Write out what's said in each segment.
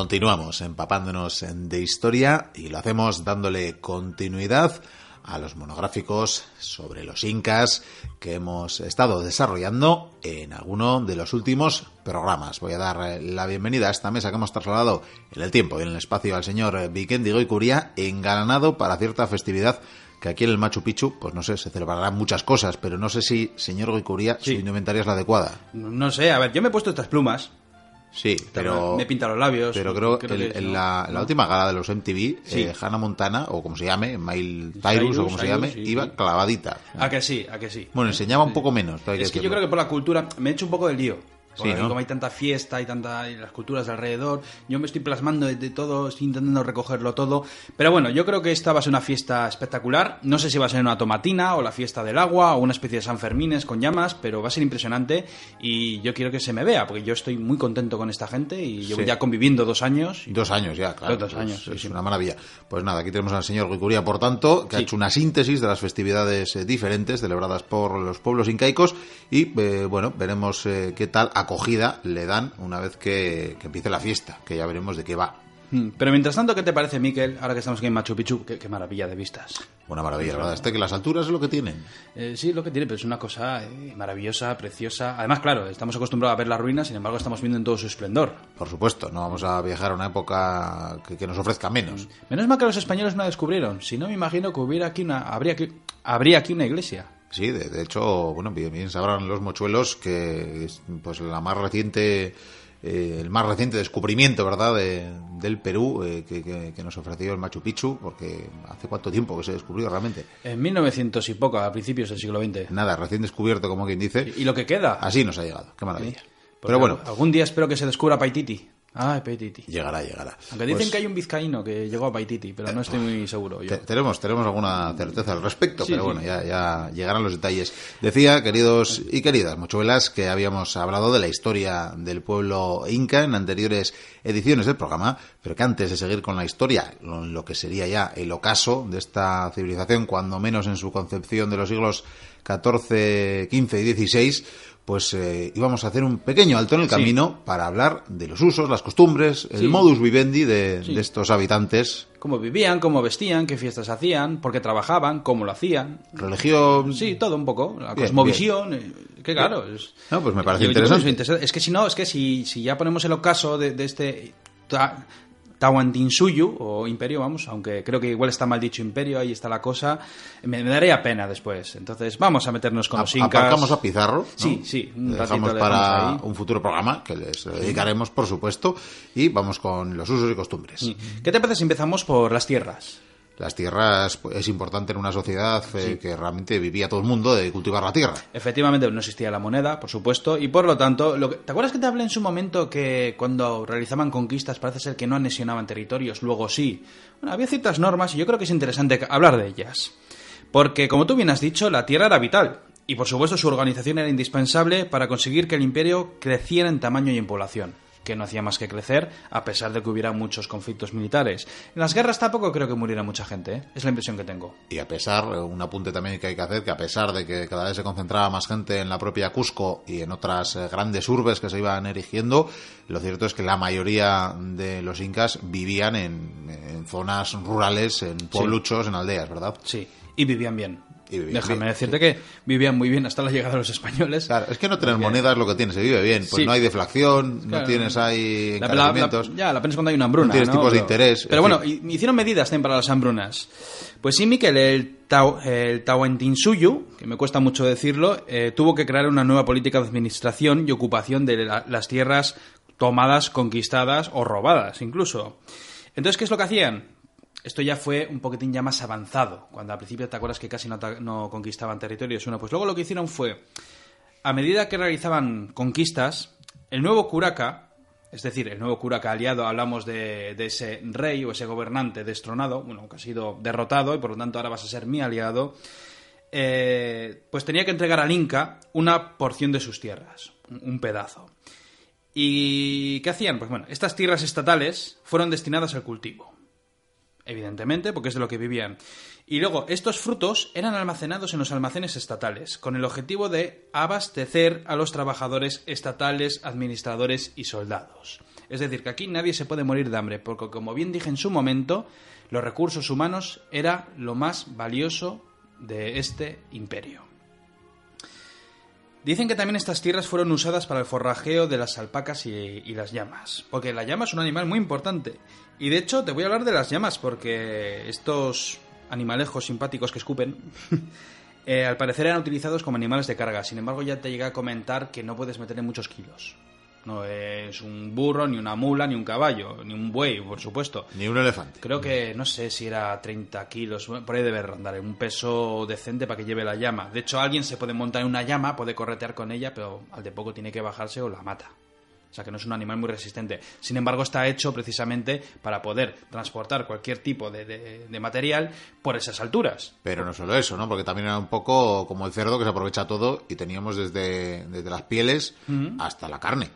Continuamos empapándonos de historia y lo hacemos dándole continuidad a los monográficos sobre los incas que hemos estado desarrollando en alguno de los últimos programas. Voy a dar la bienvenida a esta mesa que hemos trasladado en el tiempo y en el espacio al señor Vikendigo y Curía, engalanado para cierta festividad que aquí en el Machu Picchu, pues no sé, se celebrarán muchas cosas, pero no sé si, señor Goicuría, su indumentaria es la adecuada. No sé, a ver, yo me he puesto estas plumas. Sí, pero... Me pinta los labios. Pero creo, que en la, última gala de los MTV, eh, Hannah Montana, o como se llame, Mail Tyrus, o como se llame, iba clavadita. A que sí, a que sí. Bueno, enseñaba un poco menos. es que yo creo que por la cultura me he hecho un poco del lío. Sí, Como hay tanta fiesta y tanta las culturas de alrededor, yo me estoy plasmando de, todo, estoy intentando recogerlo todo. Pero bueno, yo creo que esta va a ser una fiesta espectacular. No sé si va a ser una tomatina o la fiesta del agua o una especie de San Fermines con llamas, pero va a ser impresionante y yo quiero que se me vea, porque yo estoy muy contento con esta gente y llevo ya conviviendo dos años. Dos años ya, claro. Dos años. Es, una maravilla. Pues nada, aquí tenemos al señor Guicuría, por tanto, que ha hecho una síntesis de las festividades eh, diferentes celebradas por los pueblos incaicos y, eh, bueno, veremos eh, qué tal acogida le dan una vez que, empiece la fiesta, que ya veremos de qué va. Hmm, pero mientras tanto, ¿qué te parece, Miquel, ahora que estamos aquí en Machu Picchu? Qué, maravilla de vistas. Una maravilla, ¿verdad? Este que las alturas es lo que tienen. Eh, sí, lo que tiene, pero es una cosa eh, maravillosa, preciosa. Además, claro, estamos acostumbrados a ver las ruinas, sin embargo, estamos viendo en todo su esplendor. Por supuesto, no vamos a viajar a una época que, nos ofrezca menos. Hmm. Menos mal que los españoles no la descubrieron. Si no, me imagino que hubiera aquí una, habría, habría aquí una iglesia. Sí, de, hecho, bueno, bien, sabrán los mochuelos que pues la más reciente, eh, el más reciente descubrimiento, ¿verdad?, del Perú eh, que, nos ofreció el Machu Picchu, porque hace cuánto tiempo que se descubrió realmente. En 1900 y poco, a principios del siglo XX. Nada, recién descubierto, como quien dice. ¿Y, lo que queda? Así nos ha llegado, qué maravilla. Pero bueno. Algún día espero que se descubra Paititi. Ah, Paititi. Llegará, llegará. Aunque dicen pues que hay un vizcaíno que llegó a Paititi, pero no estoy muy seguro. Tenemos, tenemos alguna certeza al respecto, pero bueno, ya, ya llegarán los detalles. Decía, queridos y queridas mochuelas, que habíamos hablado de la historia del pueblo inca en anteriores ediciones del programa, pero que antes de seguir con la historia, lo que sería ya el ocaso de esta civilización, cuando menos en su concepción de los siglos XIV, XV y XVI, pues eh, íbamos a hacer un pequeño alto en el camino para hablar de los usos, las costumbres, el modus vivendi de, estos habitantes. Cómo vivían, cómo vestían, qué fiestas hacían, por qué trabajaban, cómo lo hacían. Religión. Sí, todo un poco. La cosmovisión. Eh, que claro. Es, no, pues me parece interesante. Es que si no, es que si, si ya ponemos el ocaso de, de este Tawantinsuyu, o imperio, vamos, aunque creo que igual está mal dicho imperio, ahí está la cosa, me, daría pena después. Entonces, vamos a meternos con los incas. Aparcamos a Pizarro. Sí, sí. Un dejamos para un futuro programa, que les dedicaremos, por supuesto, y vamos con los usos y costumbres. ¿Qué te parece si empezamos por las tierras? Las tierras pues, es importante en una sociedad eh, que realmente vivía todo el mundo de cultivar la tierra. Efectivamente, no existía la moneda, por supuesto, y por lo tanto, lo ¿te acuerdas que te hablé en su momento que cuando realizaban conquistas parece ser que no anexionaban territorios, luego sí? Bueno, había ciertas normas y yo creo que es interesante hablar de ellas. Porque, como tú bien has dicho, la tierra era vital, y por supuesto su organización era indispensable para conseguir que el imperio creciera en tamaño y en población que no hacía más que crecer, a pesar de que hubiera muchos conflictos militares. En las guerras tampoco creo que muriera mucha gente, ¿eh? es la impresión que tengo. Y a pesar, un apunte también que hay que hacer, que a pesar de que cada vez se concentraba más gente en la propia Cusco y en otras eh, grandes urbes que se iban erigiendo, lo cierto es que la mayoría de los incas vivían en, zonas rurales, en puebluchos, en aldeas, ¿verdad? Sí, y vivían bien. Déjame decirte que vivían muy bien hasta la llegada de los españoles. Claro, es que no tener moneda es lo que tiene, se vive bien. Pues no hay deflación, no tienes ahí encarecimientos. ya, la pena cuando hay una hambruna. No tienes tipos de interés. Pero bueno, hicieron medidas para las hambrunas. Pues sí, Miquel, el, Tahuantinsuyu, que me cuesta mucho decirlo, eh, tuvo que crear una nueva política de administración y ocupación de las tierras tomadas, conquistadas o robadas incluso. Entonces, ¿qué es lo que hacían? Esto ya fue un poquitín ya más avanzado, cuando al principio te acuerdas que casi no, conquistaban territorios. Uno, pues luego lo que hicieron fue, a medida que realizaban conquistas, el nuevo curaca, es decir, el nuevo curaca aliado, hablamos de, ese rey o ese gobernante destronado, bueno, que ha sido derrotado y por lo tanto ahora vas a ser mi aliado, eh, pues tenía que entregar al Inca una porción de sus tierras, un pedazo. ¿Y qué hacían? Pues bueno, estas tierras estatales fueron destinadas al cultivo evidentemente, porque es de lo que vivían. Y luego, estos frutos eran almacenados en los almacenes estatales, con el objetivo de abastecer a los trabajadores estatales, administradores y soldados. Es decir, que aquí nadie se puede morir de hambre, porque como bien dije en su momento, los recursos humanos era lo más valioso de este imperio. Dicen que también estas tierras fueron usadas para el forrajeo de las alpacas y, las llamas, porque la llama es un animal muy importante. Y de hecho te voy a hablar de las llamas, porque estos animalejos simpáticos que escupen, eh, al parecer eran utilizados como animales de carga. Sin embargo, ya te llegué a comentar que no puedes meterle muchos kilos. No es un burro, ni una mula, ni un caballo, ni un buey, por supuesto. Ni un elefante. Creo que, no sé si era 30 kilos, por ahí debe andar, un peso decente para que lleve la llama. De hecho, alguien se puede montar en una llama, puede corretear con ella, pero al de poco tiene que bajarse o la mata. O sea que no es un animal muy resistente. Sin embargo, está hecho precisamente para poder transportar cualquier tipo de, material por esas alturas. Pero no solo eso, ¿no? Porque también era un poco como el cerdo que se aprovecha todo y teníamos desde, desde las pieles hasta la carne.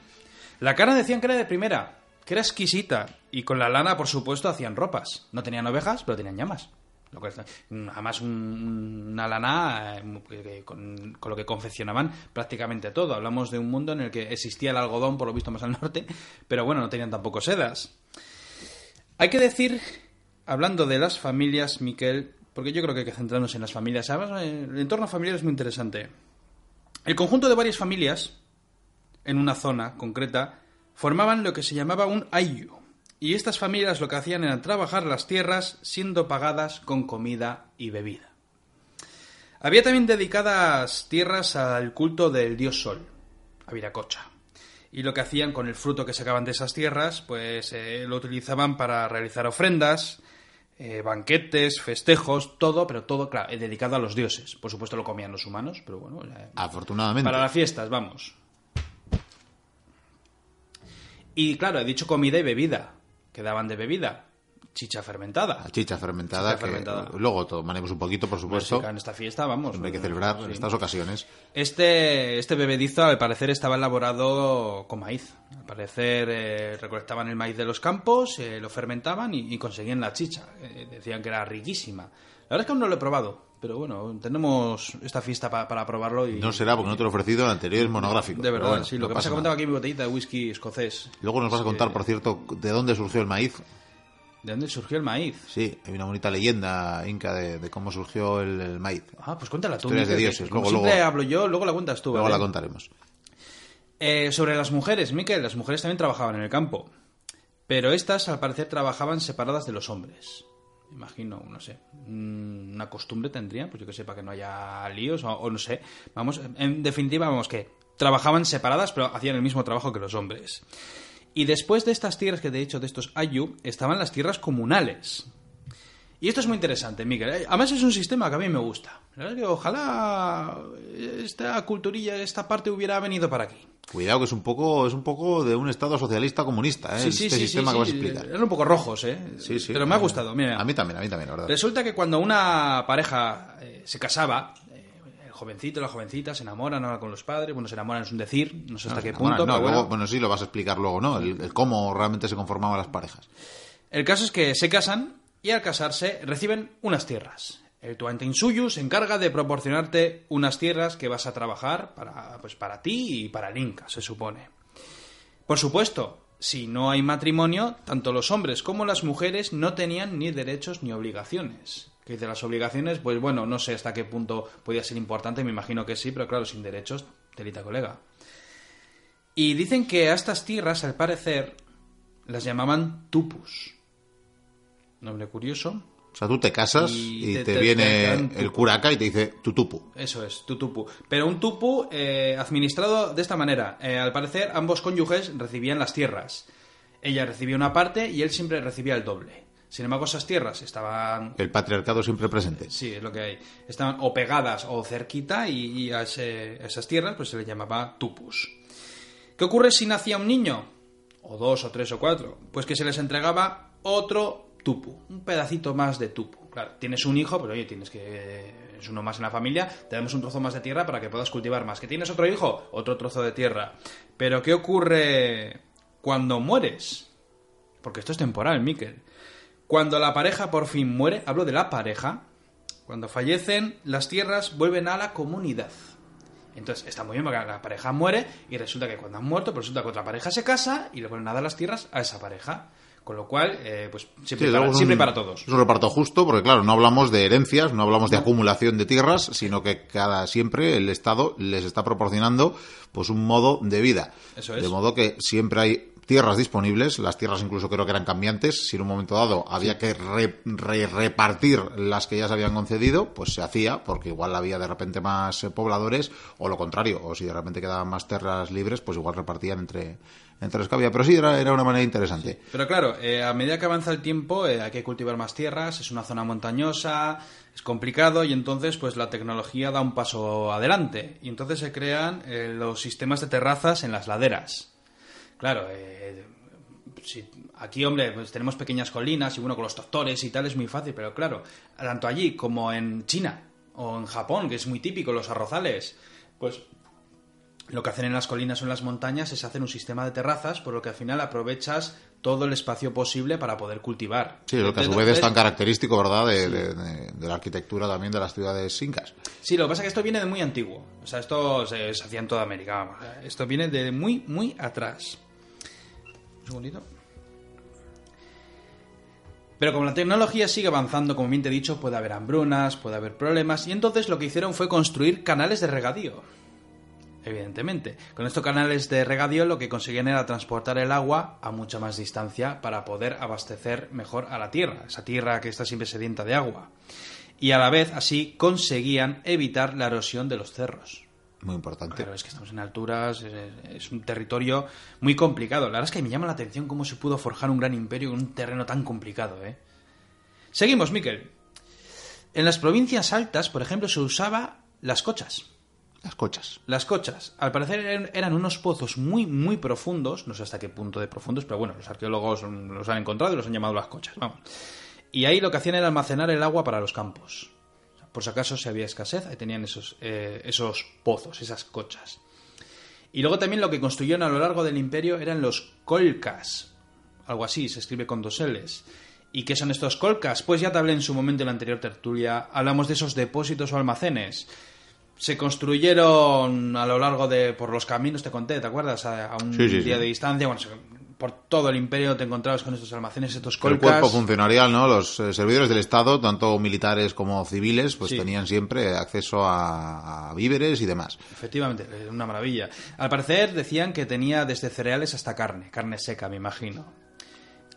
La carne decían que era de primera, que era exquisita. Y con la lana, por supuesto, hacían ropas. No tenían ovejas, pero tenían llamas. Lo que, además, una lana eh, con, lo que confeccionaban prácticamente todo. Hablamos de un mundo en el que existía el algodón, por lo visto más al norte, pero bueno, no tenían tampoco sedas. Hay que decir, hablando de las familias, Miquel, porque yo creo que hay que centrarnos en las familias. Además, el entorno familiar es muy interesante. El conjunto de varias familias en una zona concreta, formaban lo que se llamaba un ayu, y estas familias lo que hacían era trabajar las tierras siendo pagadas con comida y bebida. Había también dedicadas tierras al culto del dios Sol, a Viracocha. Y lo que hacían con el fruto que sacaban de esas tierras, pues eh, lo utilizaban para realizar ofrendas, eh, banquetes, festejos, todo, pero todo, claro, dedicado a los dioses. Por supuesto lo comían los humanos, pero bueno. Afortunadamente. Para las fiestas, vamos. Y claro, he dicho comida y bebida. que daban de bebida? Chicha fermentada. chicha fermentada, que luego tomaremos un poquito, por supuesto. En esta fiesta, vamos. Hay que celebrar estas ocasiones. Este, este bebedizo, al parecer, estaba elaborado con maíz. Al parecer, eh, recolectaban el maíz de los campos, eh, lo fermentaban y, conseguían la chicha. Eh, decían que era riquísima. La verdad es que aún no lo he probado. Pero bueno, tenemos esta fiesta para probarlo y... No será porque no te lo he ofrecido en anteriores monográficos. De verdad, sí. Lo que pasa es que comentaba aquí mi botellita de whisky escocés. Luego nos vas a contar, por cierto, de dónde surgió el maíz. ¿De dónde surgió el maíz? Sí, hay una bonita leyenda inca de, cómo surgió el, maíz. Ah, pues cuéntala tú. Historias de dioses. Luego, siempre hablo yo, luego la cuentas tú. Luego la contaremos. Eh, sobre las mujeres, Miquel, las mujeres también trabajaban en el campo. Pero estas, al parecer, trabajaban separadas de los hombres imagino, no sé, mm, una costumbre tendrían, pues yo que sé, que no haya líos o, no sé. Vamos, en definitiva, vamos, que trabajaban separadas, pero hacían el mismo trabajo que los hombres. Y después de estas tierras que te he dicho, de estos ayu, estaban las tierras comunales. Y esto es muy interesante, Miguel. ¿eh? Además es un sistema que a mí me gusta. ojalá esta culturilla, esta parte hubiera venido para aquí. Cuidado que es un poco es un poco de un estado socialista comunista, ¿eh? Sí, sí, este sí, sistema que vas a explicar. Eran un poco rojos, ¿eh? Sí, sí. Pero me ha gustado, mira. A mí también, a mí también, la verdad. Resulta que cuando una pareja eh, se casaba, eh, el jovencito, la jovencita se enamoran ahora con los padres, bueno, se enamoran es un decir, no sé hasta qué punto. No, luego, bueno. sí, lo vas a explicar luego, ¿no? El, cómo realmente se conformaban las parejas. El caso es que se casan y al casarse reciben unas tierras. El Tuantinsuyu se encarga de proporcionarte unas tierras que vas a trabajar para, pues para ti y para el Inca, se supone. Por supuesto, si no hay matrimonio, tanto los hombres como las mujeres no tenían ni derechos ni obligaciones. Que de las obligaciones, pues bueno, no sé hasta qué punto podía ser importante, me imagino que sí, pero claro, sin derechos, telita colega. Y dicen que a estas tierras, al parecer, las llamaban tupus. Nombre curioso. O sea, tú te casas y, te, viene el curaca y te dice tutupu. Eso es, tutupu. Pero un tupu eh, administrado de esta manera. Eh, al parecer, ambos cónyuges recibían las tierras. Ella recibía una parte y él siempre recibía el doble. Sin embargo, esas tierras estaban... El patriarcado siempre presente. Sí, es lo que hay. Estaban o pegadas o cerquita y, a, esas tierras pues se le llamaba tupus. ¿Qué ocurre si nacía un niño? O dos, o tres, o cuatro. Pues que se les entregaba otro tupu, un pedacito más de tupu. Claro, tienes un hijo, pero oye, tienes que. Es uno más en la familia, te damos un trozo más de tierra para que puedas cultivar más. ¿Que tienes otro hijo? Otro trozo de tierra. Pero ¿qué ocurre cuando mueres? Porque esto es temporal, Miquel. Cuando la pareja por fin muere, hablo de la pareja, cuando fallecen, las tierras vuelven a la comunidad. Entonces está muy bien porque la pareja muere y resulta que cuando han muerto, pues resulta que otra pareja se casa y le vuelven a dar las tierras a esa pareja. Con lo cual, eh, pues siempre, Sí, para, siempre para todos. Es un reparto justo, porque claro, no hablamos de herencias, no hablamos de acumulación de tierras, sino que cada siempre el Estado les está proporcionando pues un modo de vida. Eso es. De modo que siempre hay tierras disponibles, las tierras incluso creo que eran cambiantes, si en un momento dado había que re- re- repartir las que ya se habían concedido, pues se hacía, porque igual había de repente más pobladores, o lo contrario, o si de repente quedaban más tierras libres, pues igual repartían entre, entre los que había. Pero sí, era, era una manera interesante. Pero claro, eh, a medida que avanza el tiempo eh, hay que cultivar más tierras, es una zona montañosa, es complicado y entonces pues la tecnología da un paso adelante y entonces se crean eh, los sistemas de terrazas en las laderas. Claro, si- aquí, hombre, pues tenemos pequeñas colinas y bueno, con los tractores y tal es muy fácil, pero claro, tanto allí como en China o en Japón, que es muy típico, los arrozales, pues lo que hacen en las colinas o en las montañas es hacer un sistema de terrazas, por lo que al final aprovechas todo el espacio posible para poder cultivar. Sí, lo que a su vez es tan característico, ¿verdad?, de, de- de- de la arquitectura también de las ciudades incas. Sí, lo que pasa es que esto viene de muy antiguo. O sea, esto se, se hacía en toda América. vamos. Esto viene de muy, muy atrás. Un segundito. Pero como la tecnología sigue avanzando, como bien te he dicho, puede haber hambrunas, puede haber problemas. Y entonces lo que hicieron fue construir canales de regadío. Evidentemente. Con estos canales de regadío lo que conseguían era transportar el agua a mucha más distancia para poder abastecer mejor a la tierra. Esa tierra que está siempre sedienta de agua. Y a la vez así conseguían evitar la erosión de los cerros. Muy importante. Claro, es que estamos en alturas, es, es un territorio muy complicado. La verdad es que me llama la atención cómo se pudo forjar un gran imperio en un terreno tan complicado, ¿eh? Seguimos, Miquel. En las provincias altas, por ejemplo, se usaba las cochas. Las cochas. Las cochas, al parecer eran, unos pozos muy, muy profundos, no sé hasta qué punto de profundos, pero bueno, los arqueólogos los han encontrado y los han llamado las cochas, vamos. Y ahí lo que hacían era almacenar el agua para los campos. Por si acaso si había escasez, ahí tenían esos, eh, esos pozos, esas cochas. Y luego también lo que construyeron a lo largo del imperio eran los colcas, algo así, se escribe con dos L's. ¿Y qué son estos colcas? Pues ya te hablé en su momento en la anterior tertulia, hablamos de esos depósitos o almacenes se construyeron a lo largo de por los caminos te conté te acuerdas a, a un Sí, sí, día sí. de distancia bueno por todo el imperio te encontrabas con estos almacenes estos El colcas cuerpo funcionarial, ¿no? Los eh, servidores del Estado, tanto militares como civiles, pues tenían siempre acceso a, a víveres y demás. efectivamente una maravilla al parecer decían que tenía desde cereales hasta carne carne seca me imagino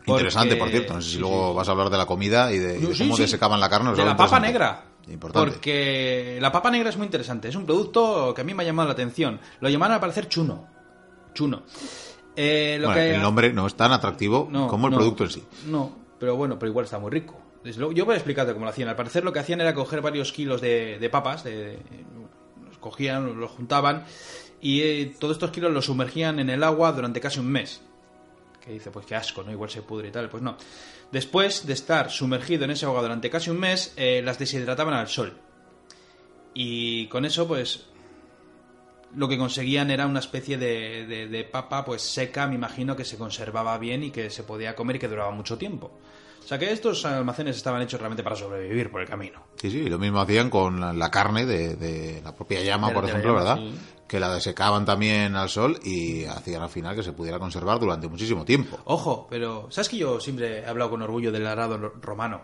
Porque- Interesante, por cierto. No sé si sí, luego sí. vas a hablar de la comida y de, y de Sí, cómo sí. desecaban la carne. De la papa negra. Importante. Porque la papa negra es muy interesante. Es un producto que a mí me ha llamado la atención. Lo llamaban al parecer chuno. Chuno. Eh, lo Bueno, que- el nombre no es tan atractivo No, como el no, producto en sí. No, pero bueno, pero igual está muy rico. Desde luego- yo voy a explicarte cómo lo hacían. Al parecer lo que hacían era coger varios kilos de, de papas, de- los cogían, los juntaban y eh, todos estos kilos los sumergían en el agua durante casi un mes. Que dice, pues qué asco, ¿no? Igual se pudre y tal. Pues no. Después de estar sumergido en ese agua durante casi un mes, eh, las deshidrataban al sol. Y con eso, pues, lo que conseguían era una especie de, de- de papa pues seca, me imagino que se conservaba bien y que se podía comer y que duraba mucho tiempo. O sea que estos almacenes estaban hechos realmente para sobrevivir por el camino. Sí, sí, y lo mismo hacían con la, la carne de, de la propia llama, De- por de ejemplo, llama, ¿verdad? sí. Que la desecaban también al sol y hacían al final que se pudiera conservar durante muchísimo tiempo. Ojo, pero ¿sabes que yo siempre he hablado con orgullo del arado romano?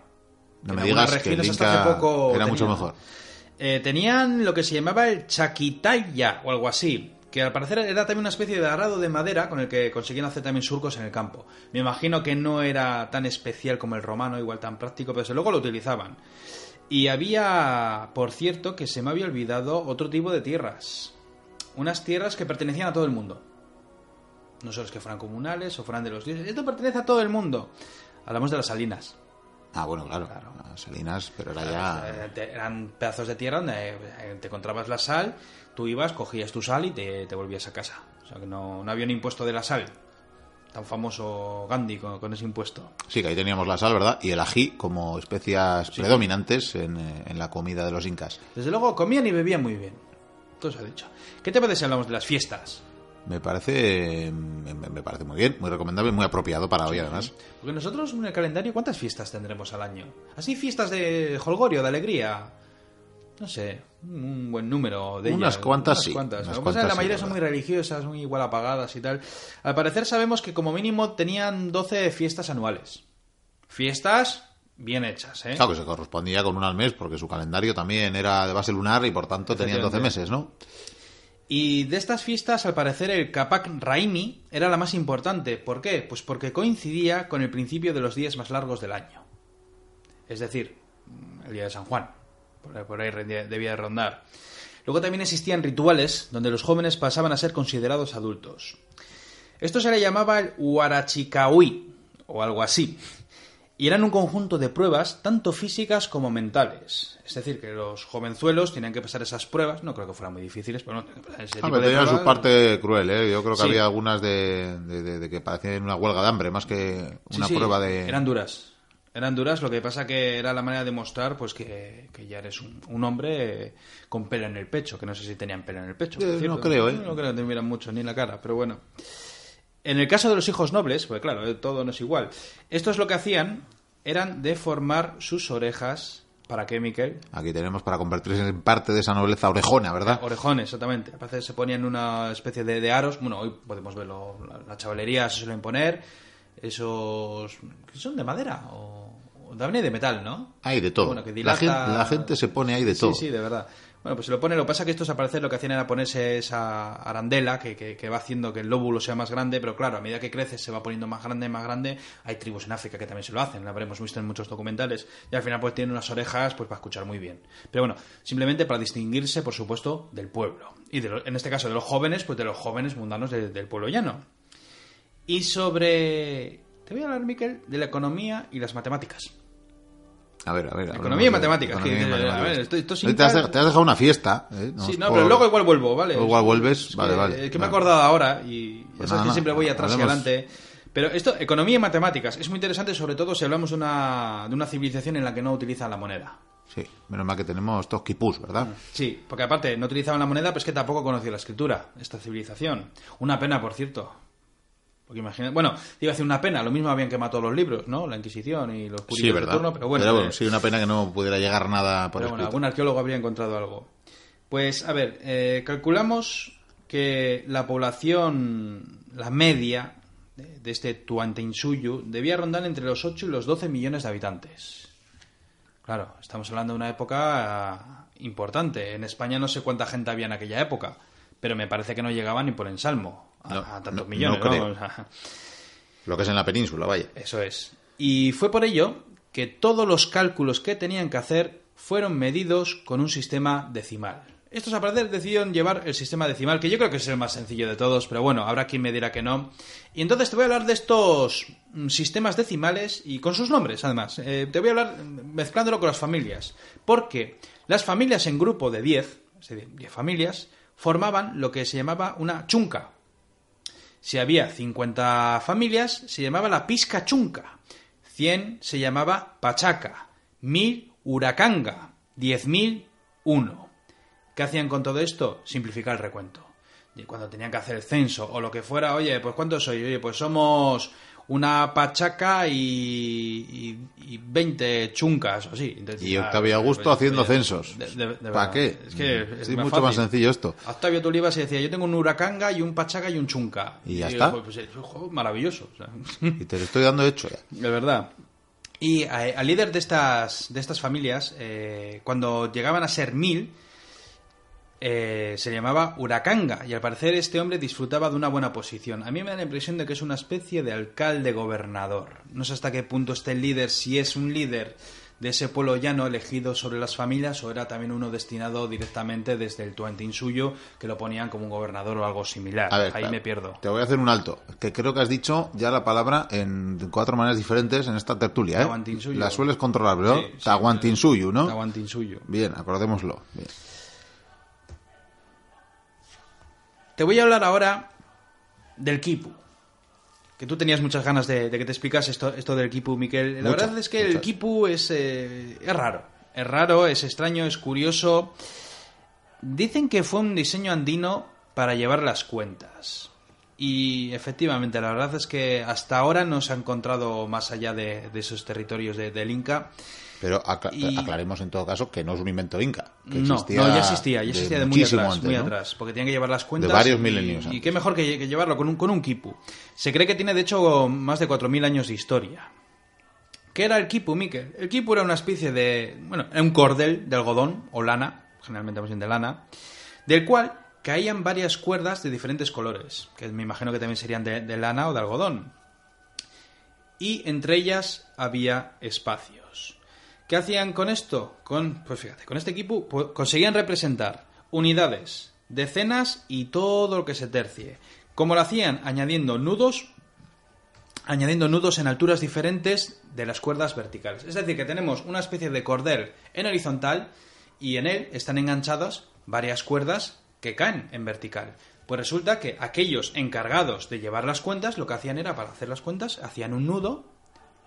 No En me digas que el hace poco era mucho mejor. Eh, tenían lo que se llamaba el chaquitaya o algo así, que al parecer era también una especie de arado de madera con el que conseguían hacer también surcos en el campo. Me imagino que no era tan especial como el romano, igual tan práctico, pero desde luego lo utilizaban. Y había, por cierto, que se me había olvidado otro tipo de tierras. Unas tierras que pertenecían a todo el mundo. No solo es que fueran comunales o fueran de los dioses. Esto pertenece a todo el mundo. Hablamos de las salinas. Ah, bueno, claro. Las Salinas, pero era ya... Eh, Eran pedazos de tierra donde eh, te encontrabas la sal, tú ibas, cogías tu sal y te, te volvías a casa. O sea que no, no había un impuesto de la sal. Tan famoso Gandhi con, con ese impuesto. Sí, que ahí teníamos la sal, ¿verdad? Y el ají como especias predominantes en, eh, en la comida de los incas. Desde luego comían y bebían muy bien. Todo se ha dicho. ¿Qué te parece si hablamos de las fiestas? me parece me, parece muy bien, muy recomendable, muy apropiado para hoy además. Porque nosotros en el calendario, ¿cuántas fiestas tendremos al año? Así fiestas de holgorio, de alegría. No sé, un buen número de unas Cuantas, sí, cuantas la mayoría son muy religiosas, muy igual apagadas y tal. Al parecer sabemos que como mínimo tenían 12 fiestas anuales. Fiestas bien hechas, ¿eh? Claro, que se correspondía con una al mes, porque su calendario también era de base lunar y por tanto tenían 12 meses, ¿no? Y de estas fiestas, al parecer, el Kapak Raimi era la más importante. ¿Por qué? Pues porque coincidía con el principio de los días más largos del año. Es decir, el día de San Juan. Por ahí, debía de rondar. Luego también existían rituales donde los jóvenes pasaban a ser considerados adultos. Esto se le llamaba el Huarachicahui, o algo así y eran un conjunto de pruebas tanto físicas como mentales. Es decir, que los jovenzuelos tenían que pasar esas pruebas, no creo que fueran muy difíciles, pero no, ese ah, tenían su parte cruel, ¿eh? Yo creo que había algunas de, que parecían una huelga de hambre, más que una prueba de... Eran duras. Eran duras, lo que pasa que era la manera de mostrar pues que, ya eres un, hombre con pelo en el pecho, que no sé si tenían pelo en el pecho. Eh, no creo, ¿eh? No creo que te mucho ni en la cara, pero bueno. En el caso de los hijos nobles, pues claro, eh, todo no es igual. Estos lo que hacían eran deformar sus orejas. ¿Para qué, Miquel? Aquí tenemos para convertirse en parte de esa nobleza orejona, ¿verdad? Orejones, exactamente. A veces se ponían una especie de, aros. Bueno, hoy podemos verlo. La, chavalería se suele imponer. Esos. ¿Son de madera? O, de de metal, ¿no? Hay de todo. la, gente, la, gente, se pone ahí de todo. Sí, sí, de verdad. Bueno, pues se lo pone. Lo que pasa es que estos al lo que hacían era ponerse esa arandela que, que, va haciendo que el lóbulo sea más grande, pero claro, a medida que crece se va poniendo más grande, más grande. Hay tribus en África que también se lo hacen, lo habremos visto en muchos documentales. Y al final pues tienen unas orejas pues para escuchar muy bien. Pero bueno, simplemente para distinguirse, por supuesto, del pueblo. Y en este caso de los jóvenes, pues de los jóvenes mundanos del pueblo llano. Y sobre... Te voy a hablar, Miquel, de la economía y las matemáticas. A ver, a ver. Economía y matemáticas. te, has, dejado una fiesta. ¿eh? sí, no, pero luego igual vuelvo, ¿vale? igual vuelves, vale, vale. Es que me he acordado ahora y pues que siempre voy atrás y adelante. Pero esto, economía y matemáticas, es muy interesante, sobre todo si hablamos de una, de una civilización en la que no utilizan la moneda. Sí, menos mal que tenemos estos quipús, ¿verdad? Sí, porque aparte no utilizaban la moneda, pero es que tampoco conocía la escritura, esta civilización. Una pena, por cierto. Porque imagina, bueno, iba a decir una pena, lo mismo habían quemado todos los libros, ¿no? La Inquisición y los curios de turno, pero bueno. Pero eh, sí, una pena que no pudiera llegar nada por Pero bueno, algún arqueólogo habría encontrado algo. Pues, a ver, eh, calculamos que la población, la media de, este Tuantinsuyu, debía rondar entre los 8 y los 12 millones de habitantes. Claro, estamos hablando de una época importante. En España no sé cuánta gente había en aquella época, pero me parece que no llegaba ni por ensalmo a, tantos millones. Lo que es en la península, vaya. Eso es. Y fue por ello que todos los cálculos que tenían que hacer fueron medidos con un sistema decimal. Estos a decidieron llevar el sistema decimal, que yo creo que es el más sencillo de todos, pero bueno, habrá quien me dirá que no. Y entonces te voy a hablar de estos mm, sistemas decimales y con sus nombres, además. Eh, te voy a hablar mezclándolo con las familias. Porque las familias en grupo de 10, es decir, 10 familias, formaban lo que se llamaba una chunca, si había 50 familias, se llamaba la Pisca Chunca. 100 se llamaba Pachaca. 1000 Huracanga. 10.000 uno. ¿Qué hacían con todo esto? Simplificar el recuento. Cuando tenían que hacer el censo o lo que fuera, oye, pues ¿cuántos soy? Oye, pues somos una pachaca y, y, 20 chuncas o así. y Octavio Augusto pues, haciendo censos. ¿Para qué? Es que es, mucho más sencillo esto. Octavio Tulivas se decía, yo tengo un huracanga y un pachaca y un chunca. Y ya está. Pues, maravilloso. Y te lo estoy dando hecho ya. De verdad. Y al líder de estas, de estas familias, eh, cuando llegaban a ser mil, eh, se llamaba Huracanga y al parecer este hombre disfrutaba de una buena posición. A mí me da la impresión de que es una especie de alcalde gobernador. No sé hasta qué punto este líder, si es un líder de ese pueblo llano elegido sobre las familias o era también uno destinado directamente desde el Tuantín suyo que lo ponían como un gobernador o algo similar. Ahí me pierdo. Te voy a hacer un alto, que creo que has dicho ya la palabra en cuatro maneras diferentes en esta tertulia. ¿eh? La sueles controlar, ¿no? Sí, suyo, ¿no? suyo. Bien, acordémoslo. Bien. Te voy a hablar ahora del Kipu. Que tú tenías muchas ganas de, que te explicas esto, esto del Kipu, Miquel. La verdad es que el Kipu es, eh, es raro. Es raro, es extraño, es curioso. Dicen que fue un diseño andino para llevar las cuentas. Y efectivamente, la verdad es que hasta ahora no se ha encontrado más allá de, esos territorios del Inca. Pero aclaremos en todo caso que no es un invento inca. Que no, ya existía, ya existía de, muy atrás, muy atrás, porque tenían que llevar las cuentas. De varios milenios. Y, qué mejor que, llevarlo con un, con un quipu. Se cree que tiene de hecho más de 4.000 años de historia. ¿Qué era el quipu, Miquel? El quipu era una especie de. Bueno, era un cordel de algodón o lana, generalmente más bien de lana, del cual caían varias cuerdas de diferentes colores, que me imagino que también serían de lana o de algodón. Y entre ellas había espacios. ¿Qué hacían con esto? Con, pues fíjate, con este equipo pues, conseguían representar unidades, decenas y todo lo que se tercie. ¿Cómo lo hacían? Añadiendo nudos, añadiendo nudos en alturas diferentes de las cuerdas verticales. Es decir, que tenemos una especie de cordel en horizontal y en él están enganchadas varias cuerdas que caen en vertical. Pues resulta que aquellos encargados de llevar las cuentas lo que hacían era para hacer las cuentas, hacían un nudo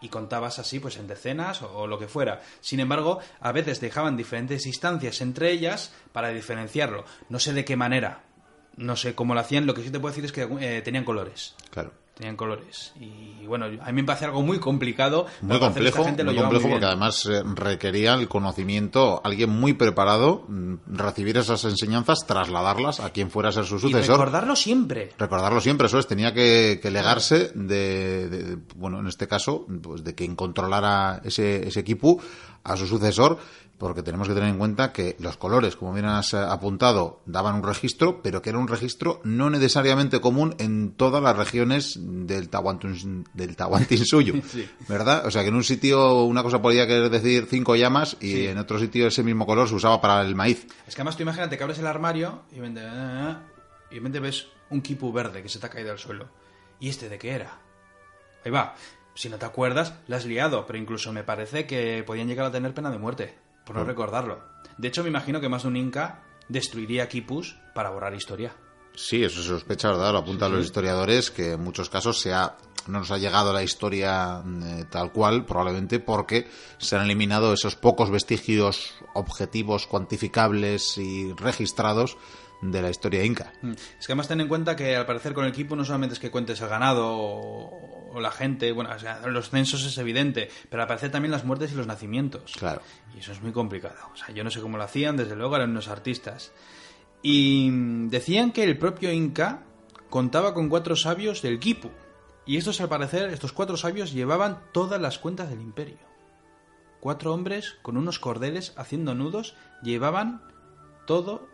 y contabas así pues en decenas o, lo que fuera. Sin embargo, a veces dejaban diferentes instancias entre ellas para diferenciarlo. No sé de qué manera, no sé cómo lo hacían, lo que sí te puedo decir es que eh, tenían colores. Claro tenían colores. Y bueno, a mí me parece algo muy complicado. Muy complejo, muy complejo porque además eh, requería el conocimiento, alguien muy preparado, mm, recibir esas enseñanzas, trasladarlas a quien fuera a ser su sucesor. Y recordarlo siempre. Recordarlo siempre, eso es, tenía que, legarse de, bueno, en este caso, pues de quien controlara ese, ese equipo a su sucesor porque tenemos que tener en cuenta que los colores, como bien has eh, apuntado, daban un registro, pero que era un registro no necesariamente común en todas las regiones del Tahuantinsuyo, del ¿verdad? O sea, que en un sitio una cosa podía querer decir cinco llamas y en otro sitio ese mismo color se usaba para el maíz. Es que además tú imagínate que abres el armario y mente, y ves un kipu verde que se te ha caído al suelo. ¿Y este de qué era? Ahí va. Si no te acuerdas, la has liado, pero incluso me parece que podían llegar a tener pena de muerte por no recordarlo. De hecho, me imagino que más de un Inca destruiría Kipus para borrar historia. Sí, eso se sospecha, ¿verdad? Lo apuntan los historiadores, que en muchos casos se ha, no nos ha llegado la historia eh, tal cual, probablemente porque se han eliminado esos pocos vestigios objetivos, cuantificables y registrados de la historia inca. Mm. Es que además ten en cuenta que al parecer con el equipo no solamente es que cuentes el ganado o, la gente, bueno, los censos es evidente, pero al parecer también las muertes y los nacimientos. Claro. Y eso es muy complicado. O sea, yo no sé cómo lo hacían, desde luego eran unos artistas. Y decían que el propio Inca contaba con cuatro sabios del Kipu. Y estos, al parecer, estos cuatro sabios llevaban todas las cuentas del imperio. Cuatro hombres con unos cordeles haciendo nudos llevaban todo,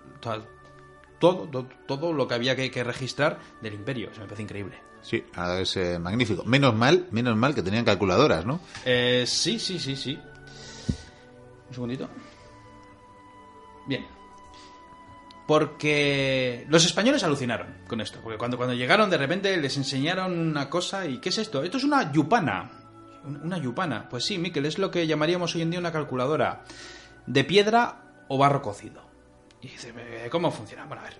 todo, todo, lo que había que, registrar del imperio. Se me parece increíble. Sí, es eh, magnífico. Menos mal, menos mal que tenían calculadoras, ¿no? Eh, sí, sí, sí, sí. Un segundito. Bien. Porque los españoles alucinaron con esto. Porque cuando, cuando llegaron, de repente les enseñaron una cosa. ¿Y qué es esto? Esto es una yupana. Una yupana. Pues sí, Miquel, es lo que llamaríamos hoy en día una calculadora. De piedra o barro cocido. Y dice, ¿cómo funciona? Bueno, a ver.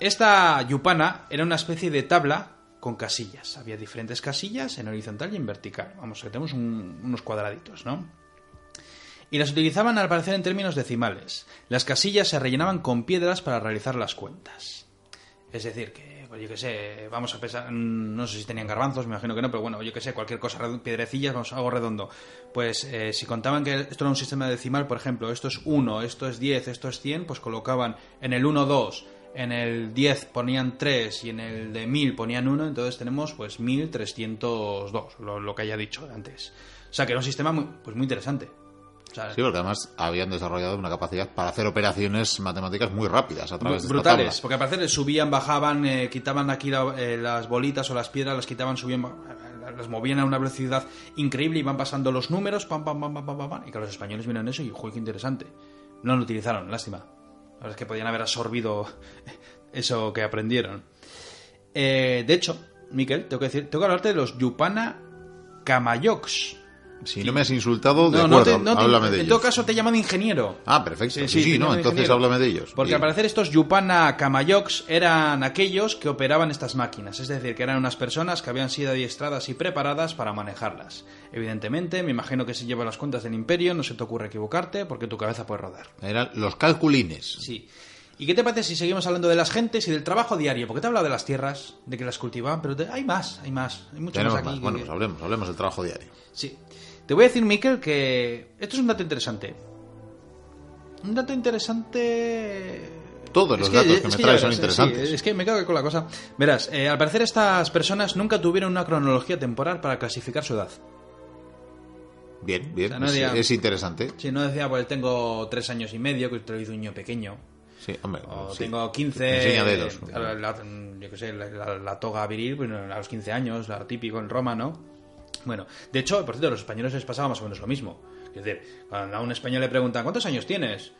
Esta yupana era una especie de tabla con casillas. Había diferentes casillas en horizontal y en vertical. Vamos, que tenemos unos cuadraditos, ¿no? Y las utilizaban al parecer en términos decimales. Las casillas se rellenaban con piedras para realizar las cuentas. Es decir, que pues yo qué sé, vamos a pesar, no sé si tenían garbanzos, me imagino que no, pero bueno, yo qué sé, cualquier cosa, piedrecillas, vamos, algo redondo. Pues eh, si contaban que esto era un sistema decimal, por ejemplo, esto es 1, esto es 10, esto es 100, pues colocaban en el 1, 2, en el 10 ponían 3 y en el de 1000 ponían 1, entonces tenemos pues 1302, lo, lo que haya dicho antes. O sea que era un sistema muy, pues muy interesante. Sí, porque además habían desarrollado una capacidad para hacer operaciones matemáticas muy rápidas a través de Brutales, porque a parecer subían, bajaban, eh, quitaban aquí eh, las bolitas o las piedras, las quitaban, subían, eh, las movían a una velocidad increíble y iban pasando los números, pam, pam, pam, pam, pam, pam, y que los españoles vieron eso y, juego interesante. No lo utilizaron, lástima. La verdad es que podían haber absorbido eso que aprendieron. de hecho, Miquel, tengo que decir, tengo que hablarte de los Yupana Kamayoks si no me has insultado, de acuerdo, háblame de ellos. En todo caso te llaman ingeniero. Ah, perfecto. Sí, sí, no, entonces háblame de ellos. Porque al parecer estos Yupana Kamayoks eran aquellos que operaban estas máquinas, es decir, que eran unas personas que habían sido adiestradas y preparadas para manejarlas. Evidentemente, me imagino que si llevas las cuentas del imperio no se te ocurre equivocarte porque tu cabeza puede rodar. Eran los calculines. Sí. ¿Y qué te parece si seguimos hablando de las gentes y del trabajo diario? Porque te he hablado de las tierras, de que las cultivaban, pero hay más, hay más. Hay mucho más aquí. Bueno, pues hablemos, hablemos del trabajo diario. Sí. Te voy a decir, Miquel, que esto es un dato interesante. Un dato interesante... Todos los datos que me traes son interesantes. es que me cago con la cosa. Verás, eh, al parecer estas personas nunca tuvieron una cronología temporal para clasificar su edad. Bien, bien, es, interesante. Si no decía, pues tengo tres años y medio, que te lo hizo un niño pequeño. Sí, hombre. O tengo 15. Enseña dedos. La, yo qué sé, la, toga viril, bueno, a los 15 años, la típico en Roma, ¿no? Bueno, de hecho, por cierto, a los españoles les pasaba más o menos lo mismo. Es decir, cuando a un español le preguntan, ¿cuántos años tienes?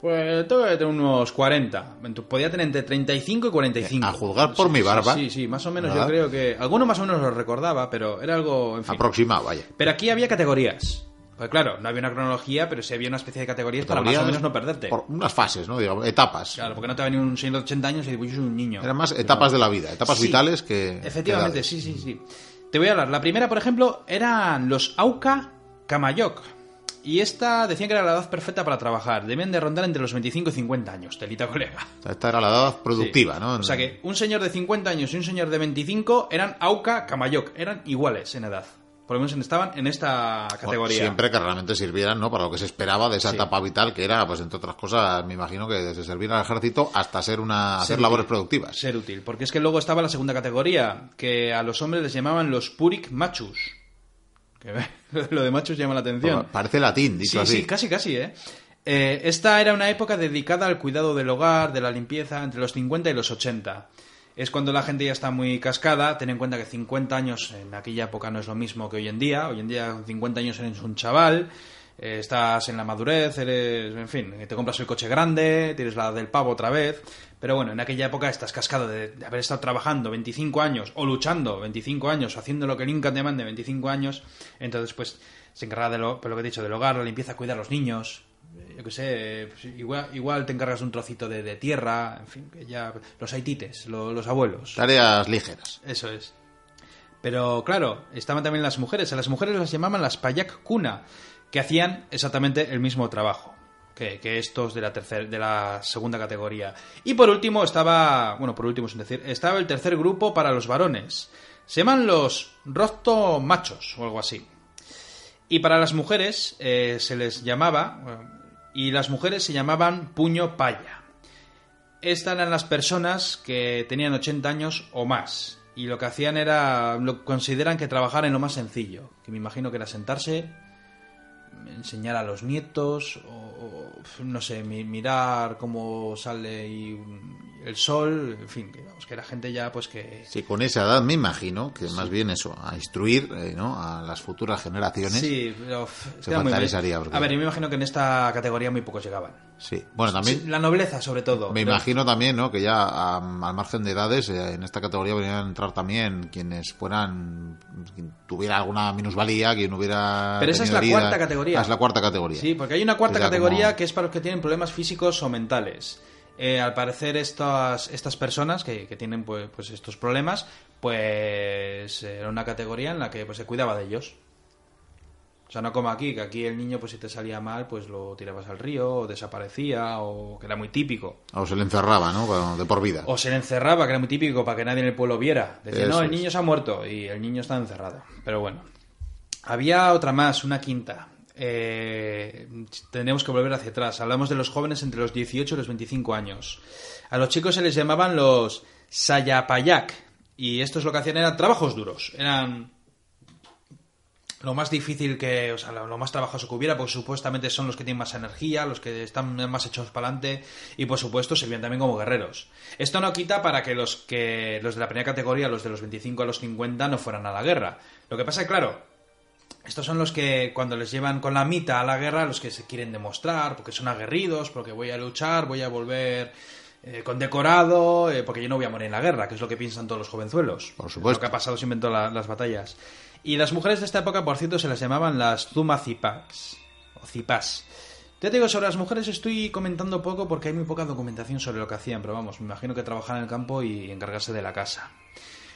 Pues tengo que tener unos 40. Podía tener entre 35 y 45. A juzgar por mi barba. Sí, sí, más o menos yo creo que... Alguno más o menos lo recordaba, pero era algo... En fin. Aproximado, vaya. Pero aquí había categorías. Pues claro, no había una cronología, pero sí había una especie de categorías para más o menos no perderte. Por unas fases, ¿no? Digamos, etapas. Claro, porque no te va venir un señor de 80 años y es un niño. Eran más etapas de la vida, etapas vitales que... Efectivamente, sí, sí, sí. Te voy a hablar. La primera, por ejemplo, eran los Auca Kamayoc. Y esta decían que era la edad perfecta para trabajar. Deben de rondar entre los 25 y 50 años, telita colega. esta era la edad productiva, ¿no? O sea que un señor de 50 años y un señor de 25 eran Auca Kamayoc. Eran iguales en edad. Por lo menos estaban en esta categoría. siempre que realmente sirvieran, ¿no? Para lo que se esperaba de esa etapa vital que era, pues entre otras cosas, me imagino que desde servir al ejército hasta ser una, hacer labores productivas. Ser útil. Porque es que luego estaba la segunda categoría, que a los hombres les llamaban los purik machus. Que lo de machos llama la atención. parece latín, dicho así. Sí, casi, casi, ¿eh? ¿eh? Esta era una época dedicada al cuidado del hogar, de la limpieza, entre los 50 y los 80. Es cuando la gente ya está muy cascada. Ten en cuenta que 50 años en aquella época no es lo mismo que hoy en día. Hoy en día, con 50 años eres un chaval, eh, estás en la madurez, eres, en fin, te compras el coche grande, tienes la del pavo otra vez. Pero bueno, en aquella época estás cascado de, haber estado trabajando 25 años o luchando 25 años, haciendo lo que el Inca te mande 25 años. Entonces, pues se encarga de lo, lo que he dicho, del hogar, la limpieza, cuidar a los niños. Yo qué sé, pues, igual, igual te encargas un trocito de, tierra, en fin, que ya. Los haitites, los abuelos. Tareas ligeras. Eso es. Pero claro, estaban también las mujeres. A las mujeres las llamaban las payak kuna, que hacían exactamente el mismo trabajo que, estos de la, tercer, de la segunda categoría. Y por último estaba, bueno, por último es decir, estaba el tercer grupo para los varones. Se llaman los rosto machos o algo así. Y para las mujeres eh, se les llamaba, y las mujeres se llamaban puño paya. Estas eran las personas que tenían 80 años o más. Y lo que hacían era, lo consideran que trabajar en lo más sencillo, que me imagino que era sentarse, enseñar a los nietos o, no sé, mirar cómo sale el sol, en fin, que, que era gente ya pues que... Sí, con esa edad me imagino que más bien eso, a instruir eh, ¿no? a las futuras generaciones. Sí, pero... A ver, yo me imagino que en esta categoría muy pocos llegaban. Sí, bueno, también... La nobleza, sobre todo. Me imagino también, ¿no? Que ya al margen de edades, eh, en esta categoría venían a entrar también quienes fueran... Quien tuviera alguna minusvalía, quien hubiera... Pero esa es la cuarta categoría. Ah, es la cuarta categoría. Sí, porque hay una cuarta categoría que es para los que tienen problemas físicos o mentales. Eh, al parecer estas, estas personas que, que tienen pues, pues estos problemas, pues era una categoría en la que pues, se cuidaba de ellos. O sea, no como aquí, que aquí el niño, pues si te salía mal, pues lo tirabas al río, o desaparecía, o que era muy típico. O se le encerraba, ¿no? De por vida. O se le encerraba, que era muy típico, para que nadie en el pueblo viera. Decía, no, el niño se ha muerto, y el niño está encerrado. Pero bueno. Había otra más, una quinta. Eh, tenemos que volver hacia atrás. Hablamos de los jóvenes entre los 18 y los 25 años. A los chicos se les llamaban los Sayapayak. Y estos lo que hacían eran trabajos duros. Eran lo más difícil que, o sea, lo, más trabajoso que hubiera, porque supuestamente son los que tienen más energía, los que están más hechos para adelante y por supuesto servían también como guerreros. Esto no quita para que los que los de la primera categoría, los de los 25 a los 50 no fueran a la guerra. Lo que pasa es claro, estos son los que cuando les llevan con la mitad a la guerra, los que se quieren demostrar, porque son aguerridos, porque voy a luchar, voy a volver eh, condecorado, eh, porque yo no voy a morir en la guerra, que es lo que piensan todos los jovenzuelos. Por supuesto. Lo que ha pasado en todas las batallas. Y las mujeres de esta época, por cierto, se las llamaban las Zumazipas. O Zipas. Ya te digo, sobre las mujeres estoy comentando poco porque hay muy poca documentación sobre lo que hacían, pero vamos, me imagino que trabajaban en el campo y encargarse de la casa.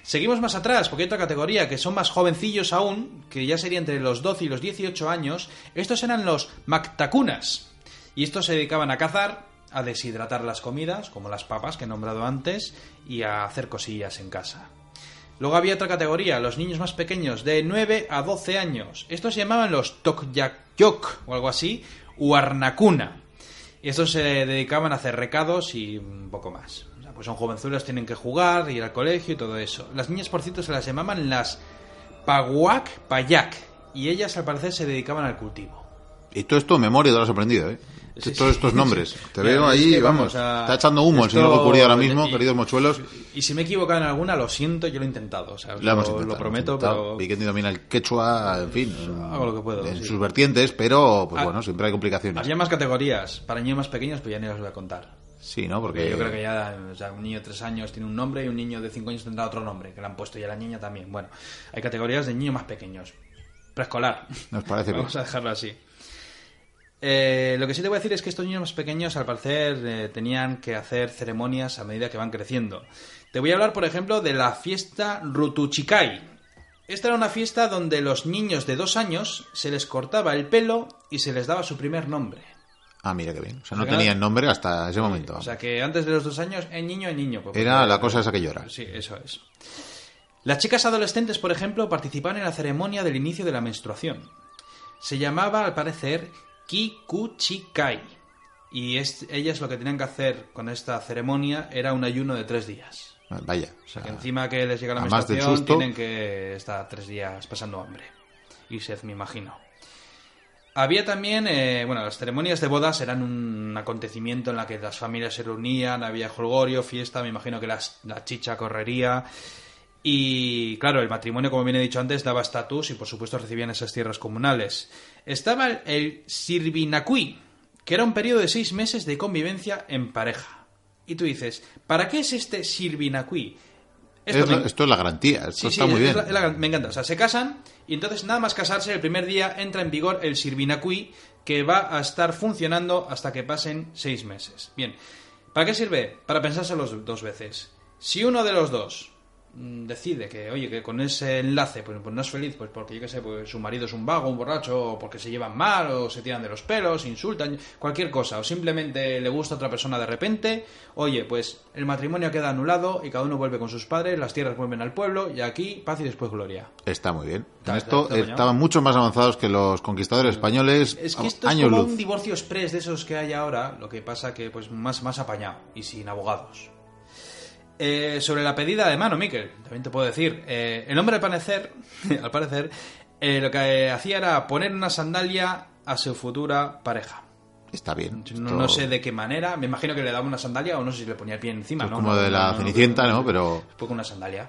Seguimos más atrás, porque hay otra categoría que son más jovencillos aún, que ya sería entre los 12 y los 18 años. Estos eran los Mactacunas. Y estos se dedicaban a cazar, a deshidratar las comidas, como las papas que he nombrado antes, y a hacer cosillas en casa. Luego había otra categoría, los niños más pequeños, de 9 a 12 años. Estos se llamaban los Tokyakyok o algo así. Y estos se dedicaban a hacer recados y un poco más. Pues son jovenzuelos, tienen que jugar, ir al colegio y todo eso. Las niñas, por cierto, se las llamaban las Paguak Payak. Y ellas, al parecer, se dedicaban al cultivo. Y todo esto memoria te lo has aprendido, ¿eh? Todos estos nombres. Te veo ahí, vamos, está echando humo el señor Gokuri ahora mismo, queridos mochuelos. Y, si me he equivocado en alguna, lo siento, yo lo he intentado. O sea, lo, prometo, pero. Domina el quechua, en fin. Hago lo que puedo. En sus vertientes, pero, pues ah, bueno, siempre hay complicaciones. Había más categorías. Para niños más pequeños, pues ya ni las voy a contar. Sí, ¿no? Porque... Yo creo que ya o sea, un niño de tres años tiene un nombre y un niño de cinco años tendrá otro nombre, que le han puesto ya la niña también. Bueno, hay categorías de niños más pequeños. Preescolar. Nos parece Vamos a dejarlo así. Eh, lo que sí te voy a decir es que estos niños más pequeños, al parecer, eh, tenían que hacer ceremonias a medida que van creciendo. Te voy a hablar, por ejemplo, de la fiesta Rutuchikai. Esta era una fiesta donde los niños de dos años se les cortaba el pelo y se les daba su primer nombre. Ah, mira qué bien. O sea, no tenían nombre hasta ese momento. O sea, que antes de los dos años, en niño, en niño. Era la cosa esa que llora. Sí, eso es. Las chicas adolescentes, por ejemplo, participaban en la ceremonia del inicio de la menstruación. Se llamaba, al parecer, Kikuchikai. Y es, ellas lo que tenían que hacer con esta ceremonia era un ayuno de tres días. Ah, vaya. O sea, que encima que les llega la menstruación tienen que estar tres días pasando hambre. Y sed, me imagino. Había también, eh, bueno, las ceremonias de bodas eran un acontecimiento en la que las familias se reunían, había jolgorio, fiesta, me imagino que la chicha correría y claro, el matrimonio, como bien he dicho antes, daba estatus y por supuesto recibían esas tierras comunales. Estaba el Sirvinacui, que era un periodo de seis meses de convivencia en pareja. Y tú dices, ¿para qué es este Sirvinacui? Esto, es la garantía, esto está muy bien. me encanta, o sea, se casan y entonces nada más casarse, el primer día entra en vigor el Sirvinacui, que va a estar funcionando hasta que pasen seis meses. Bien, ¿para qué sirve? Para pensárselo dos veces. Si uno de los dos decide que, oye, que con ese enlace pues, pues, no es feliz, pues porque yo qué sé, pues su marido es un vago, un borracho, o porque se llevan mal, o se tiran de los pelos, insultan, cualquier cosa, o simplemente le gusta a otra persona de repente, oye, pues el matrimonio queda anulado y cada uno vuelve con sus padres, las tierras vuelven al pueblo, y aquí paz y después gloria. Está muy bien. En esto estaban mucho más avanzados que los conquistadores españoles. Es que esto es como un divorcio express de esos que hay ahora, lo que pasa que pues más, más apañado y sin abogados. Eh, sobre la pedida de mano, Miquel, también te puedo decir. Eh, el hombre, al parecer, al parecer eh, lo que hacía era poner una sandalia a su futura pareja. Está bien. No, sé de qué manera. Me imagino que le daba una sandalia o no sé si le ponía el pie encima, ¿no? Como de la Cenicienta, ¿no? Pero. Poco una sandalia.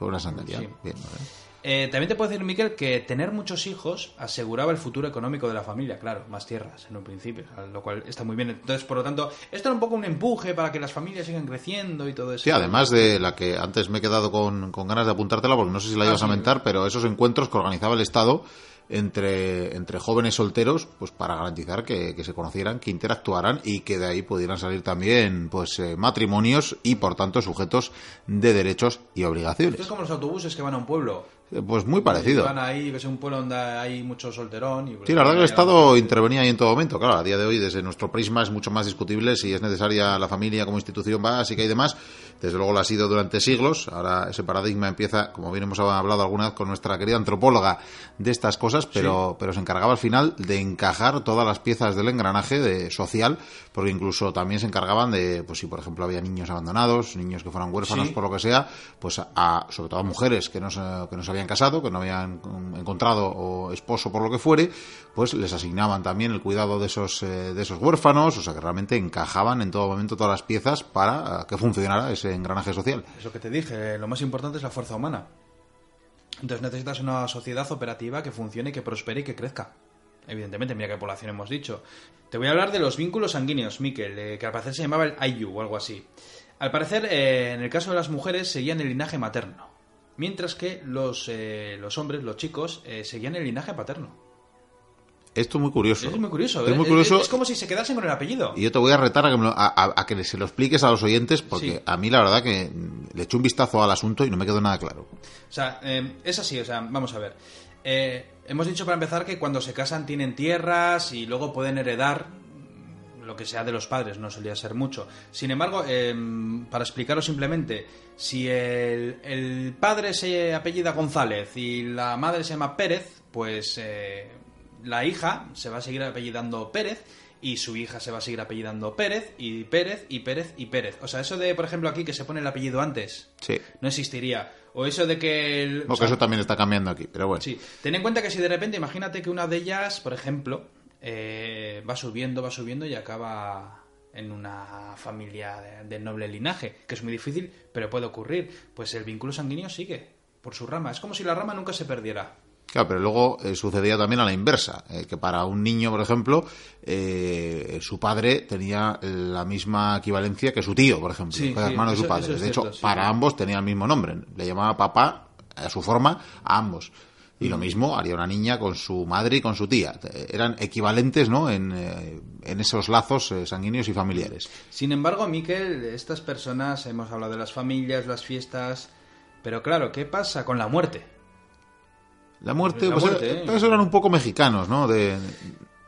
Una sandalia. Bien, eh, también te puedo decir, Miquel, que tener muchos hijos aseguraba el futuro económico de la familia, claro, más tierras en un principio, lo cual está muy bien. Entonces, por lo tanto, esto era un poco un empuje para que las familias sigan creciendo y todo eso. Sí, además de la que antes me he quedado con, ganas de apuntártela, porque no sé si la ibas a mentar, pero esos encuentros que organizaba el Estado entre, entre jóvenes solteros, pues para garantizar que, se conocieran, que interactuaran y que de ahí pudieran salir también pues eh, matrimonios y por tanto sujetos de derechos y obligaciones. es como los autobuses que van a un pueblo. Eh, pues muy parecido. Van ahí, que es un pueblo donde hay mucho solterón. Y, sí, la verdad que el Estado intervenía ahí en todo momento. Claro, a día de hoy, desde nuestro prisma, es mucho más discutible si es necesaria la familia como institución básica y demás. Desde luego lo ha sido durante siglos. Ahora ese paradigma empieza, como bien hemos hablado alguna vez con nuestra querida antropóloga de estas cosas, pero, pero se encargaba al final de encajar todas las piezas del engranaje de, social, porque incluso también se encargaban de, pues si por ejemplo había niños abandonados, niños que fueran huérfanos por lo que sea, pues a, sobre todo a mujeres que no, se, que no se habían casado, que no habían encontrado o esposo por lo que fuere, pues les asignaban también el cuidado de esos, eh, de esos huérfanos, o sea que realmente encajaban en todo momento todas las piezas para que funcionara ese engranaje social. Eso que te dije, lo más importante es la fuerza humana. Entonces necesitas una sociedad operativa que funcione, que prospere y que crezca. Evidentemente, mira qué población hemos dicho. Te voy a hablar de los vínculos sanguíneos, Miquel, eh, que al parecer se llamaba el Ayu o algo así. Al parecer, eh, en el caso de las mujeres, seguían el linaje materno, mientras que los, eh, los hombres, los chicos, seguían el linaje paterno. Esto es muy curioso. Es muy curioso. Es, muy curioso. Es, como si se quedasen con el apellido. Y yo te voy a retar a que, se lo expliques a los oyentes, porque a mí la verdad que le eché un vistazo al asunto y no me quedó nada claro. O sea, em, es así, o sea, vamos a ver. Eh, hemos dicho para empezar que cuando se casan tienen tierras y luego pueden heredar lo que sea de los padres no solía ser mucho. Sin embargo, em, para explicarlo simplemente, si el, el, padre se apellida González y la madre se llama Pérez, pues eh, la hija se va a seguir apellidando Pérez y su hija se va a seguir apellidando Pérez y Pérez y Pérez y Pérez. O sea, eso de, por ejemplo, aquí que se pone el apellido antes, sí. no existiría. O eso de que... El, o, que eso también está cambiando aquí, pero bueno. Sí, ten en cuenta que si de repente, imagínate que una de ellas, por ejemplo, eh, va subiendo, va subiendo y acaba en una familia de, de, noble linaje, que es muy difícil, pero puede ocurrir. Pues el vínculo sanguíneo sigue por su rama. Es como si la rama nunca se perdiera. Claro, pero luego eh, sucedía también a la inversa, eh, que para un niño, por ejemplo, eh, su padre tenía la misma equivalencia que su tío, por ejemplo, Sí, hermano de su padre. es de hecho, sí. para ambos tenía el mismo nombre. Le llamaba papá, a su forma, a ambos. Y lo mismo haría una niña con su madre y con su tía. Eran equivalentes, ¿no?, en, eh, en esos lazos eh, sanguíneos y familiares. Sin embargo, Miquel, estas personas, hemos hablado de las familias, las fiestas, pero claro, ¿qué pasa con la muerte? La muerte, La pues, muerte, eh, ¿eh? eso eran un poco mexicanos, ¿no?, de,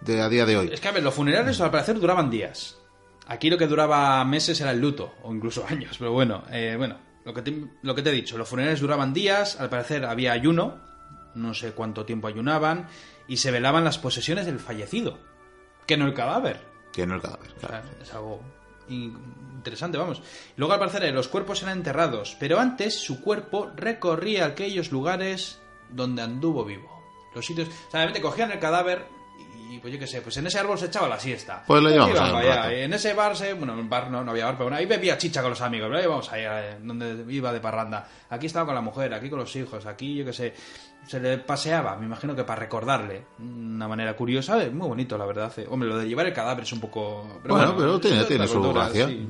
de a día de hoy. Es que, a ver, los funerales al parecer duraban días. Aquí lo que duraba meses era el luto, o incluso años, pero bueno, eh, bueno, lo que, te, lo que te he dicho, los funerales duraban días, al parecer había ayuno, no sé cuánto tiempo ayunaban, y se velaban las posesiones del fallecido, que no el cadáver. Que no el cadáver, O claro. sea, es algo in- interesante, vamos. Luego, al parecer, eh, los cuerpos eran enterrados, pero antes su cuerpo recorría aquellos lugares donde anduvo vivo. Los sitios. O sea, realmente cogían el cadáver y, pues yo qué sé, pues en ese árbol se echaba la siesta. Pues lo llevamos allá. En ese bar se. Bueno, en bar no, no había bar, pero bueno, ahí bebía chicha con los amigos, pero ahí vamos allá, eh, donde iba de parranda. Aquí estaba con la mujer, aquí con los hijos, aquí yo qué sé. Se le paseaba, me imagino que para recordarle. Una manera curiosa, es muy bonito, la verdad. eh. Hombre, lo de llevar el cadáver es un poco. Bueno, pero tiene- tiene su cultura, gracia. sí.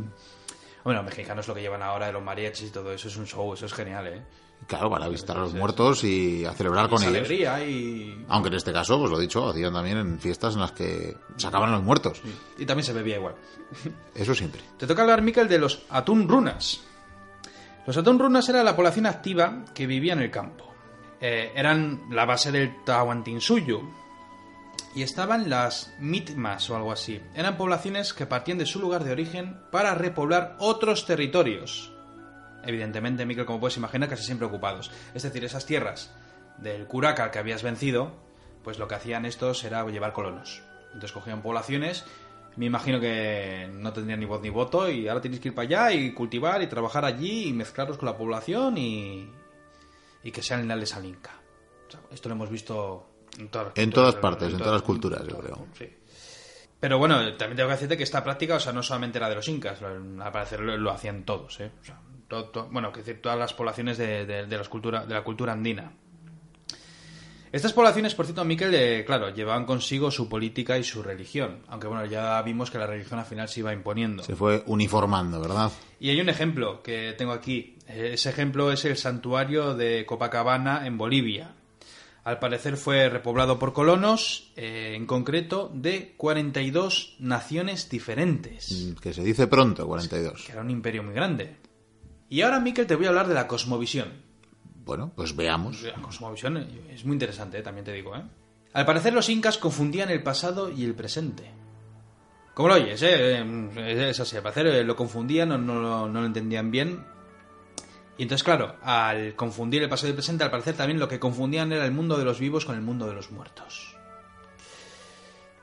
Bueno, los mexicanos lo que llevan ahora de los mariachis y todo eso es un show, eso es genial, ¿eh? Claro, para visitar a los muertos y a celebrar con ellos. alegría y... Aunque en este caso, pues lo he dicho, hacían también en fiestas en las que sacaban a los muertos. y también se bebía igual. Eso siempre. Te toca hablar, Miquel, de los atún runas. Los atún runas era la población activa que vivía en el campo. Eh, eran la base del Tahuantinsuyo. Y estaban las mitmas o algo así. Eran poblaciones que partían de su lugar de origen para repoblar otros territorios. Evidentemente, Miquel, como puedes imaginar, casi siempre ocupados. Es decir, esas tierras del Curaca que habías vencido, pues lo que hacían estos era llevar colonos. Entonces cogían poblaciones, me imagino que no tendrían ni voz ni voto, y ahora tenéis que ir para allá y cultivar y trabajar allí y mezclaros con la población y, y que sean leales al Inca. O sea, esto lo hemos visto en todas, las En culturas todas partes, en todas las culturas, yo creo. Sí. Pero bueno, también tengo que decirte que esta práctica, o sea, no solamente era de los incas, al parecer lo, lo hacían todos, ¿eh? O sea, bueno, que decir, todas las poblaciones de, de- de las cultura, de la cultura andina. Estas poblaciones, por cierto, Miquel, eh, claro, llevaban consigo su política y su religión, aunque bueno, ya vimos que la religión al final se iba imponiendo. Se fue uniformando, ¿verdad? Y hay un ejemplo que tengo aquí. Eh, Ese ejemplo es el santuario de Copacabana en Bolivia. Al parecer fue repoblado por colonos, eh, en concreto de 42 naciones diferentes, Mm, Que se dice pronto, 42. que era un imperio muy grande. Y ahora, Miquel, te voy a hablar de la cosmovisión. Bueno, pues veamos. La cosmovisión es muy interesante, eh, también te digo. ¿eh? Al parecer los incas confundían el pasado y el presente. Como lo oyes, ¿eh? Eh, es así. Al parecer eh, lo confundían o no, lo- no lo entendían bien. Y entonces, claro, al confundir el pasado y el presente, al parecer también lo que confundían era el mundo de los vivos con el mundo de los muertos.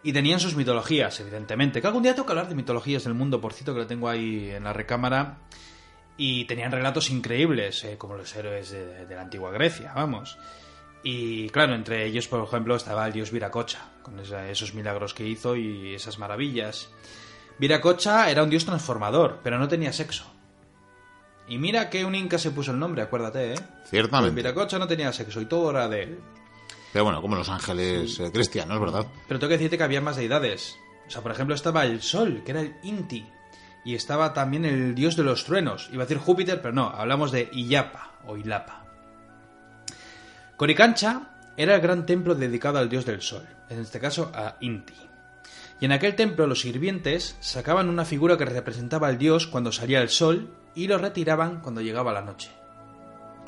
Y tenían sus mitologías, evidentemente. Que algún día toca hablar de mitologías del mundo, por cierto, que lo tengo ahí en la recámara. Y tenían relatos increíbles, eh, como los héroes de, de la antigua Grecia, vamos. Y claro, entre ellos, por ejemplo, estaba el dios Viracocha, con esa- esos milagros que hizo y esas maravillas. Viracocha era un dios transformador, pero no tenía sexo. Y mira que un inca se puso el nombre, acuérdate, ¿eh? Ciertamente. Viracocha no tenía sexo y todo era de él. Pero bueno, como los ángeles eh, cristianos, ¿verdad? Pero tengo que decirte que había más deidades. O sea, por ejemplo, estaba el Sol, que era el Inti. Y estaba también el dios de los truenos. Iba a decir Júpiter, pero no, hablamos de Iyapa o Ilapa. Coricancha era el gran templo dedicado al dios del Sol, en este caso a Inti. Y en aquel templo los sirvientes sacaban una figura que representaba al dios cuando salía el sol y lo retiraban cuando llegaba la noche.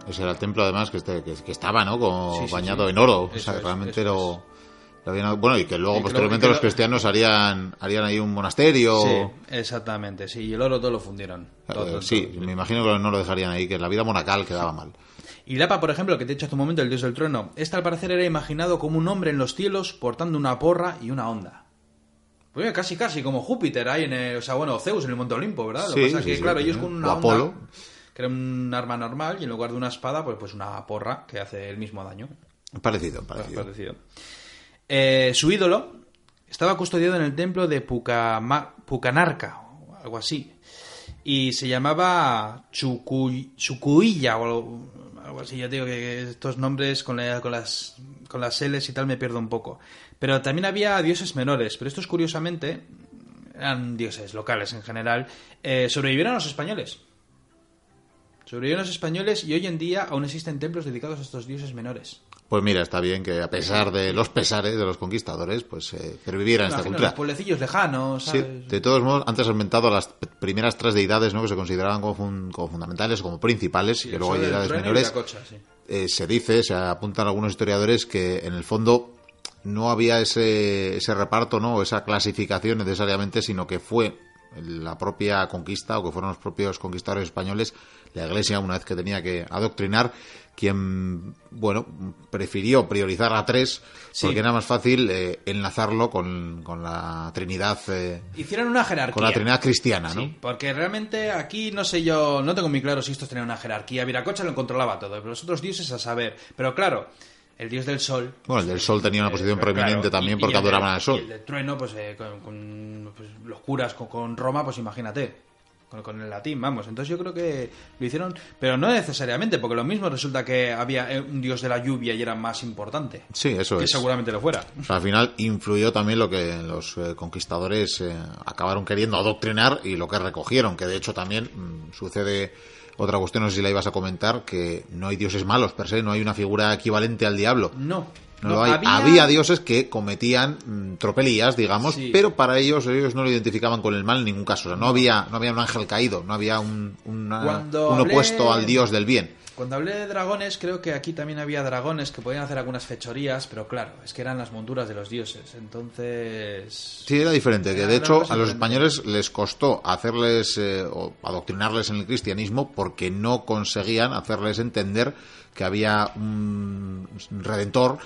Ese era el templo, además, que, este- que, que estaba, ¿no? Como Sí, sí, bañado sí. en oro. o sea, que es, realmente lo, bueno, y que luego posteriormente los cristianos harían, harían ahí un monasterio. Sí, exactamente, sí, y el oro todo lo fundieron. sí, me imagino que no lo dejarían ahí, que la vida monacal quedaba mal. Y Lapa, por ejemplo, que te he dicho hace un momento, el dios del trueno, este al parecer era imaginado como un hombre en los cielos portando una porra y una onda. Pues casi, casi como Júpiter ahí en el, o sea, bueno, Zeus en el Monte Olimpo, ¿verdad? Lo que pasa es que, claro, ellos con una onda, que era un arma normal, y en lugar de una espada, pues, pues una porra que hace el mismo daño. Parecido, parecido. parecido. Eh, su ídolo estaba custodiado en el templo de Pucanarca, o algo así, y se llamaba Chucuilla, o algo así. Ya digo que estos nombres con, con, las, con las L's y tal me pierdo un poco. Pero también había dioses menores, pero estos curiosamente eran dioses locales en general. Eh, sobrevivieron los españoles. Sobrevivieron los españoles y hoy en día aún existen templos dedicados a estos dioses menores. Pues mira, está bien que a pesar de los pesares de los conquistadores, pues eh, pervivieran esta cultura. Los pueblecillos lejanos, Sí, de todos modos, antes has inventado las primeras tres deidades ¿no? que se consideraban como, fundamentales, como principales, y luego hay deidades menores. Eh, se dice, se apuntan algunos historiadores que en el fondo no había ese, ese reparto, ¿no? esa clasificación necesariamente, sino que fue la propia conquista o que fueron los propios conquistadores españoles, la Iglesia, una vez que tenía que adoctrinar, quien, bueno, prefirió priorizar a tres porque era más fácil eh, enlazarlo con, con, la Trinidad. Eh, Hicieron una jerarquía. Con la Trinidad cristiana, ¿no? porque realmente aquí no sé yo, no tengo muy claro si estos tenían una jerarquía. Viracocha lo controlaba todo, pero los otros dioses a saber. Pero claro, el dios del sol. Bueno, el del sol tenía una eh, posición preeminente también porque adoraban al sol. Y el del trueno, pues, con, pues, los curas con, Roma, pues imagínate. Con, el latín, vamos. Entonces yo creo que lo hicieron, pero no necesariamente, porque lo mismo resulta que había eh, un dios de la lluvia y era más importante. Sí, eso que es. seguramente lo fuera. al final influyó también lo que los conquistadores acabaron queriendo adoctrinar y lo que recogieron, que de hecho también mm, sucede otra cuestión, no sé si la ibas a comentar, que no hay dioses malos per se, no hay una figura equivalente al diablo. No. No, hay. Había... dioses que cometían mm, tropelías, digamos, pero para ellos ellos no lo identificaban con el mal en ningún caso. O sea, no, había no había un ángel caído, no había un, un opuesto al dios del bien. Cuando hablé de dragones, creo que aquí también había dragones que podían hacer algunas fechorías, pero claro, es que eran las monturas de los dioses. Entonces. Sí, era diferente. Que de hecho a los españoles les costó hacerles eh, o adoctrinarles en el cristianismo porque no conseguían hacerles entender que había un redentor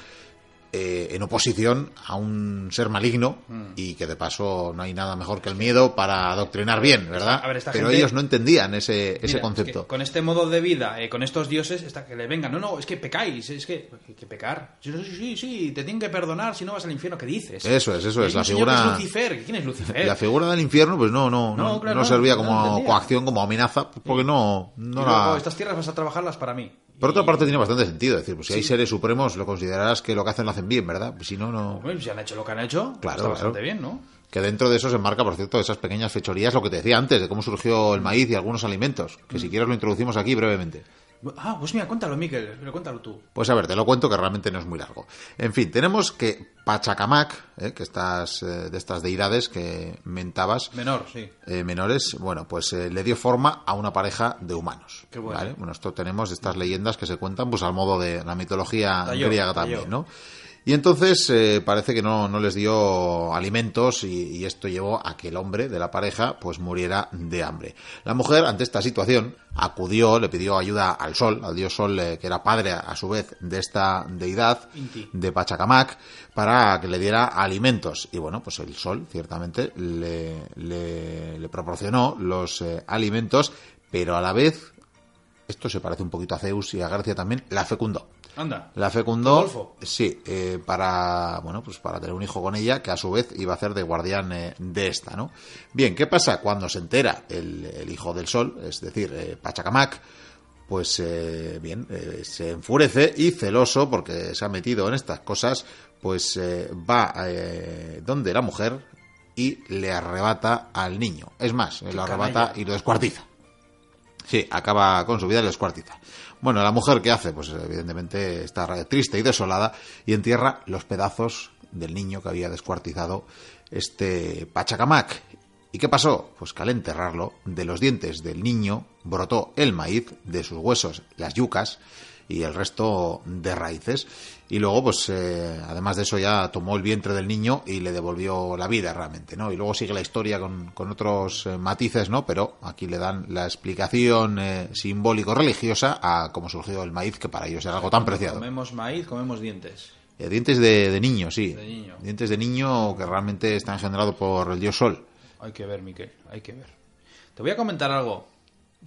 eh, en oposición a un ser maligno mm. y que de paso no hay nada mejor que el miedo para adoctrinar bien, ¿verdad? Pero ellos no entendían ese, ese concepto. con este modo de vida, eh, con estos dioses, está que le vengan, no, no, es que pecáis, es que, que pecar. Sí, sí, sí, te tienen que perdonar si no vas al infierno, ¿qué dices? Eso es, eso es. La figura. Lucifer. ¿Quién es Lucifer? La figura del infierno, pues no, no, no, no, servía como coacción, como amenaza, porque no, no Estas tierras vas a trabajarlas para mí. Por otra parte, tiene bastante sentido. decir, pues si hay seres supremos, lo considerarás que lo que hacen lo hacen bien, ¿verdad? Pues si no, no. Bueno, si han hecho lo que han hecho, claro, está bastante bien, ¿no? Que dentro de eso se enmarca, por cierto, esas pequeñas fechorías, lo que te decía antes, de cómo surgió el maíz y algunos alimentos. Que si quieres lo introducimos aquí brevemente. Ah, pues mira, cuéntalo, Miquel, pero cuéntalo tú. Pues a ver, te lo cuento que realmente no es muy largo. En fin, tenemos que Pachacamac, eh, que estas, eh, de estas deidades que mentabas. Menor, sí. Eh, menores, bueno, pues le dio forma a una pareja de humanos. Qué bueno. Bueno, esto tenemos estas leyendas que se cuentan, pues al modo de la mitología griega también, ¿no? Y entonces eh, parece que no, no, les dio alimentos y, esto llevó a que el hombre de la pareja pues muriera de hambre. La mujer, ante esta situación, acudió, le pidió ayuda al sol, al dios sol, eh, que era padre a su vez de esta deidad, de Pachacamac, para que le diera alimentos. Y bueno, pues el sol ciertamente le, le, proporcionó los eh, alimentos, pero a la vez, esto se parece un poquito a Zeus y a García también, la fecundó. Anda. La fecundó, sí, eh, para, bueno, pues para tener un hijo con ella, que a su vez iba a ser de guardián eh, de esta, ¿no? Bien, ¿qué pasa cuando se entera el, hijo del sol, es decir, eh, Pachacamac? Pues bien, se enfurece y celoso porque se ha metido en estas cosas, pues va donde la mujer y le arrebata al niño. Es más, lo arrebata y lo descuartiza. Sí, acaba con su vida y lo descuartiza. Bueno, la mujer, ¿qué hace? Pues evidentemente está triste y desolada y entierra los pedazos del niño que había descuartizado este Pachacamac. ¿Y qué pasó? Pues que al enterrarlo, de los dientes del niño brotó el maíz, de sus huesos las yucas, y el resto de raíces. Y luego, pues, eh, además de eso, ya tomó el vientre del niño y le devolvió la vida realmente, ¿no? Y luego sigue la historia con, con otros eh, matices, ¿no? Pero aquí le dan la explicación eh, simbólico-religiosa a cómo surgió el maíz, que para ellos era algo tan preciado. Comemos maíz, comemos dientes. dientes de, de, niño, sí. Dientes de niño que realmente están generados por el dios Sol. Hay que ver, Miquel, hay que ver. Te voy a comentar algo.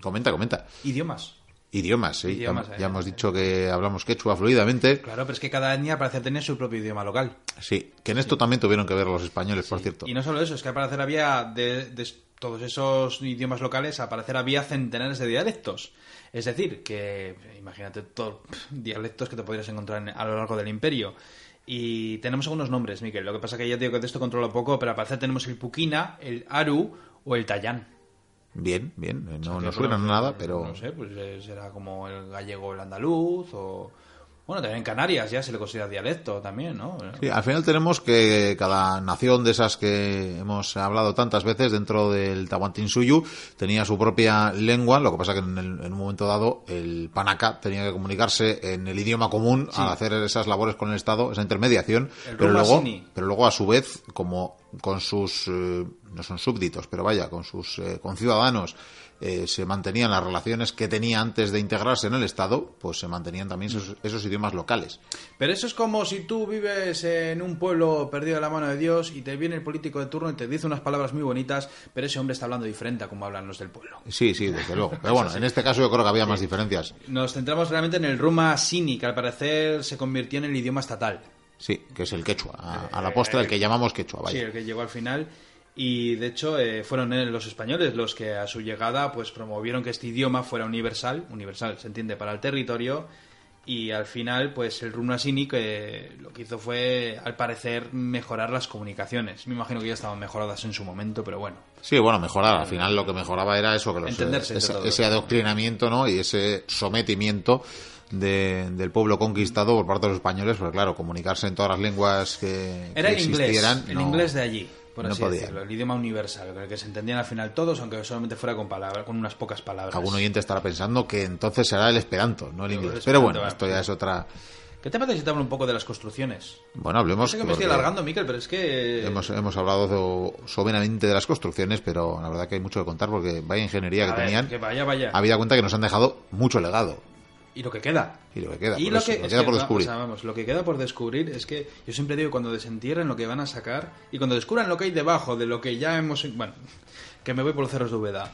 Comenta, comenta. Idiomas. Idiomas, sí. ya, eh, hemos dicho que hablamos quechua fluidamente. Claro, pero es que cada etnia parece tener su propio idioma local. Sí, que en esto también tuvieron que ver los españoles, por cierto. Y no solo eso, es que al parecer había de, todos esos idiomas locales, al parecer había centenares de dialectos. Es decir, que imagínate todos dialectos que te podrías encontrar a lo largo del imperio. Y tenemos algunos nombres, Miquel. Lo que pasa que ya digo que de esto controlo poco, pero al parecer tenemos el Puquina, el Aru o el Tayán. Bien, bien, no, no suena nada, pero... No sé, pues eh, será como el gallego o el andaluz o bueno, también en Canarias ya se le considera dialecto también, ¿no? Sí, al final tenemos que cada nación de esas que hemos hablado tantas veces dentro del Tahuantinsuyu tenía su propia lengua, lo que pasa que en, un momento dado el Panaca tenía que comunicarse en el idioma común al hacer esas labores con el Estado, esa intermediación, pero luego, pero luego a su vez, como con sus, eh, no son súbditos, pero vaya, con sus eh, conciudadanos, eh, se mantenían las relaciones que tenía antes de integrarse en el Estado, pues se mantenían también esos, idiomas locales. Pero eso es como si tú vives en un pueblo perdido de la mano de Dios y te viene el político de turno y te dice unas palabras muy bonitas, pero ese hombre está hablando diferente a como hablan los del pueblo. Sí, sí, desde luego. Pero bueno, en este caso yo creo que había más diferencias. Nos centramos realmente en el Ruma Sini, que al parecer se convirtió en el idioma estatal. Sí, que es el quechua, a, la postre el que llamamos quechua, vaya. Sí, el que llegó al final y de hecho eh, fueron los españoles los que a su llegada pues promovieron que este idioma fuera universal, universal se entiende para el territorio y al final pues el Runasini que lo que hizo fue al parecer mejorar las comunicaciones. Me imagino que ya estaban mejoradas en su momento, pero bueno. Sí, bueno, mejorar, al final lo que mejoraba era eso que los, ese, adoctrinamiento, ¿no? y ese sometimiento del pueblo conquistado por parte de los españoles, porque claro, comunicarse en todas las lenguas que, Era el inglés, el inglés de allí no el idioma universal, el que se entendían al final todos, aunque solamente fuera con palabras, con unas pocas palabras. Algún oyente estará pensando que entonces será el esperanto, no el inglés. Pero bueno, esto ya es otra... ¿Qué te parece si te hablo un poco de las construcciones? Bueno, hablemos... sé que me estoy alargando, Miquel, pero es que... Hemos, hemos hablado soberanamente de las construcciones, pero la verdad que hay mucho que contar porque vaya ingeniería que tenían. Que vaya, vaya. Habida cuenta que nos han dejado mucho legado. Y lo que queda. Y lo que queda, y lo, que, queda por descubrir. vamos, lo que queda por descubrir es que yo siempre digo cuando desentierren lo que van a sacar y cuando descubran lo que hay debajo de lo que ya hemos... Bueno, que me voy por los cerros de Úbeda.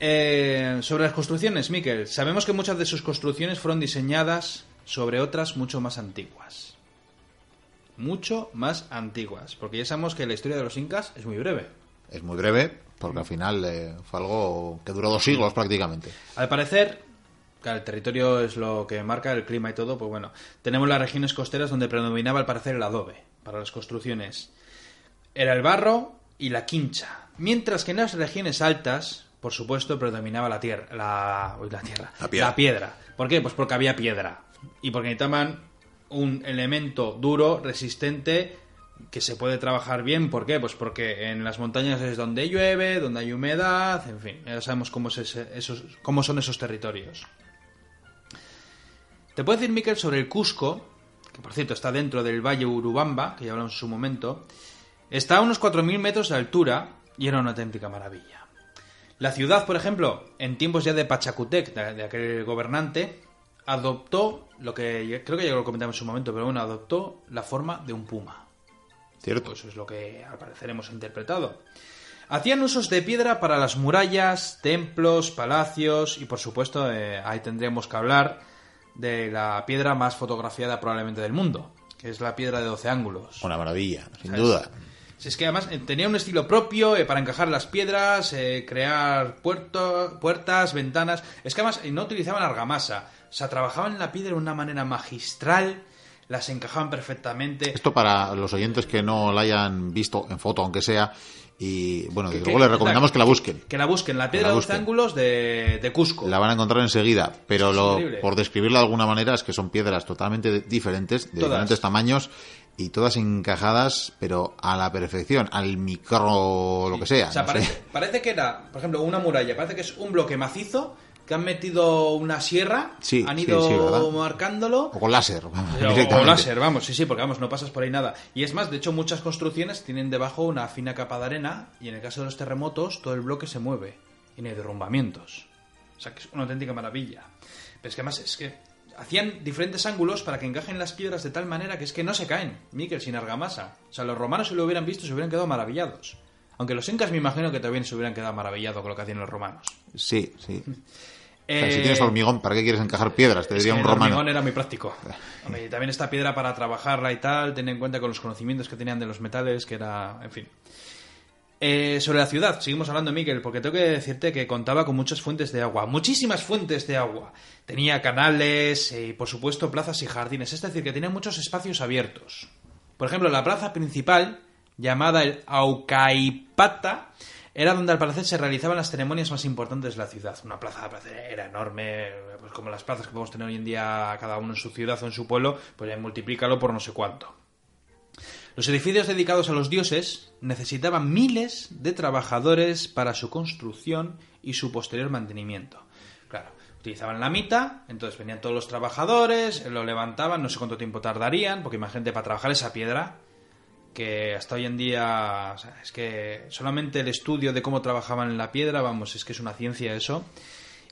Eh, sobre las construcciones, Miquel, sabemos que muchas de sus construcciones fueron diseñadas sobre otras mucho más antiguas. Mucho más antiguas, porque ya sabemos que la historia de los incas es muy breve. Es muy breve, porque al final eh, fue algo que duró dos siglos prácticamente. Al parecer, el territorio es lo que marca el clima y todo, pues bueno, tenemos las regiones costeras donde predominaba al parecer el adobe para las construcciones. Era el barro y la quincha, mientras que en las regiones altas, por supuesto, predominaba la tierra, la, la tierra, la piedra. la piedra. ¿Por qué? Pues porque había piedra y porque necesitaban un elemento duro, resistente, que se puede trabajar bien. ¿Por qué? Pues porque en las montañas es donde llueve, donde hay humedad, en fin, ya sabemos cómo, es esos, cómo son esos territorios. Te puedo decir, Miquel, sobre el Cusco, que por cierto está dentro del Valle Urubamba, que ya hablamos en su momento, está a unos 4.000 metros de altura y era una auténtica maravilla. La ciudad, por ejemplo, en tiempos ya de Pachacutec, de, aquel gobernante, adoptó lo que creo que ya lo comentamos en su momento, pero bueno, adoptó la forma de un puma. Cierto. Eso es lo que al parecer hemos interpretado. Hacían usos de piedra para las murallas, templos, palacios y por supuesto eh, ahí tendríamos que hablar de la piedra más fotografiada probablemente del mundo, que es la piedra de 12 ángulos. Una maravilla, sin duda. Si es que además eh, tenía un estilo propio eh, para encajar las piedras, eh, crear puertas, ventanas. Es que además no utilizaban argamasa. O sea, trabajaban la piedra de una manera magistral, las encajaban perfectamente. Esto para los oyentes que no la hayan visto en foto, aunque sea, y bueno, desde luego les recomendamos que la busquen. Que la busquen, la piedra de los ángulos de, Cusco. La van a encontrar enseguida, pero lo, por describirla de alguna manera es que son piedras totalmente diferentes, de diferentes tamaños y todas encajadas, pero a la perfección, al micro, lo que sea. O sea, parece, que era, por ejemplo, una muralla, parece que es un bloque macizo que han metido una sierra, Sí, han ido marcándolo. O con láser. O con láser, vamos, sí, sí, porque vamos, no pasas por ahí nada. Y es más, de hecho, muchas construcciones tienen debajo una fina capa de arena y en el caso de los terremotos, todo el bloque se mueve y no hay derrumbamientos. O sea, que es una auténtica maravilla. Pero es que además, es que hacían diferentes ángulos para que encajen las piedras de tal manera que es que no se caen, Miquel, sin argamasa. O sea, los romanos si lo hubieran visto se hubieran quedado maravillados. Aunque los incas me imagino que también se hubieran quedado maravillados con lo que hacían los romanos. Sí, sí. O sea, Eh, si tienes hormigón, ¿para qué quieres encajar piedras? Te diría un el romano. hormigón era muy práctico. Hombre, también esta piedra para trabajarla y tal, ten en cuenta con los conocimientos que tenían de los metales, que era, en fin. Eh, sobre la ciudad, seguimos hablando, Miguel, porque tengo que decirte que contaba con muchas fuentes de agua, muchísimas fuentes de agua. Tenía canales eh, y, por supuesto, plazas y jardines, es decir, que tenía muchos espacios abiertos. Por ejemplo, la plaza principal, llamada el Aucaipata, era donde al parecer se realizaban las ceremonias más importantes de la ciudad. Una plaza al parecer era enorme, pues como las plazas que podemos tener hoy en día cada uno en su ciudad o en su pueblo, pues multiplícalo por no sé cuánto. Los edificios dedicados a los dioses necesitaban miles de trabajadores para su construcción y su posterior mantenimiento. Claro, utilizaban la mita, entonces venían todos los trabajadores, lo levantaban, no sé cuánto tiempo tardarían, porque imagínate para trabajar esa piedra, que hasta hoy en día, es que solamente el estudio de cómo trabajaban en la piedra, vamos, es que es una ciencia eso.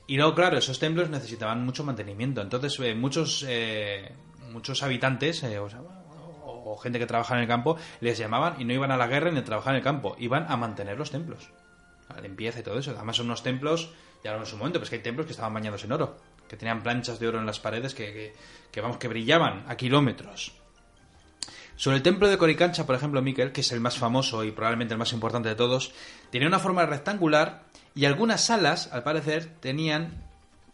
Y luego, claro, esos templos necesitaban mucho mantenimiento. Entonces, eh, muchos, eh, muchos habitantes, eh, o, gente que trabajaba en el campo, les llamaban y no iban a la guerra ni a trabajar en el campo, iban a mantener los templos. La limpieza y todo eso. Además, son unos templos, ya hablamos en su momento, pero es que hay templos que estaban bañados en oro, que tenían planchas de oro en las paredes que, que, vamos, que brillaban a kilómetros. Sobre el templo de Coricancha, por ejemplo, Miquel, que es el más famoso y probablemente el más importante de todos, tenía una forma rectangular y algunas salas, al parecer, tenían,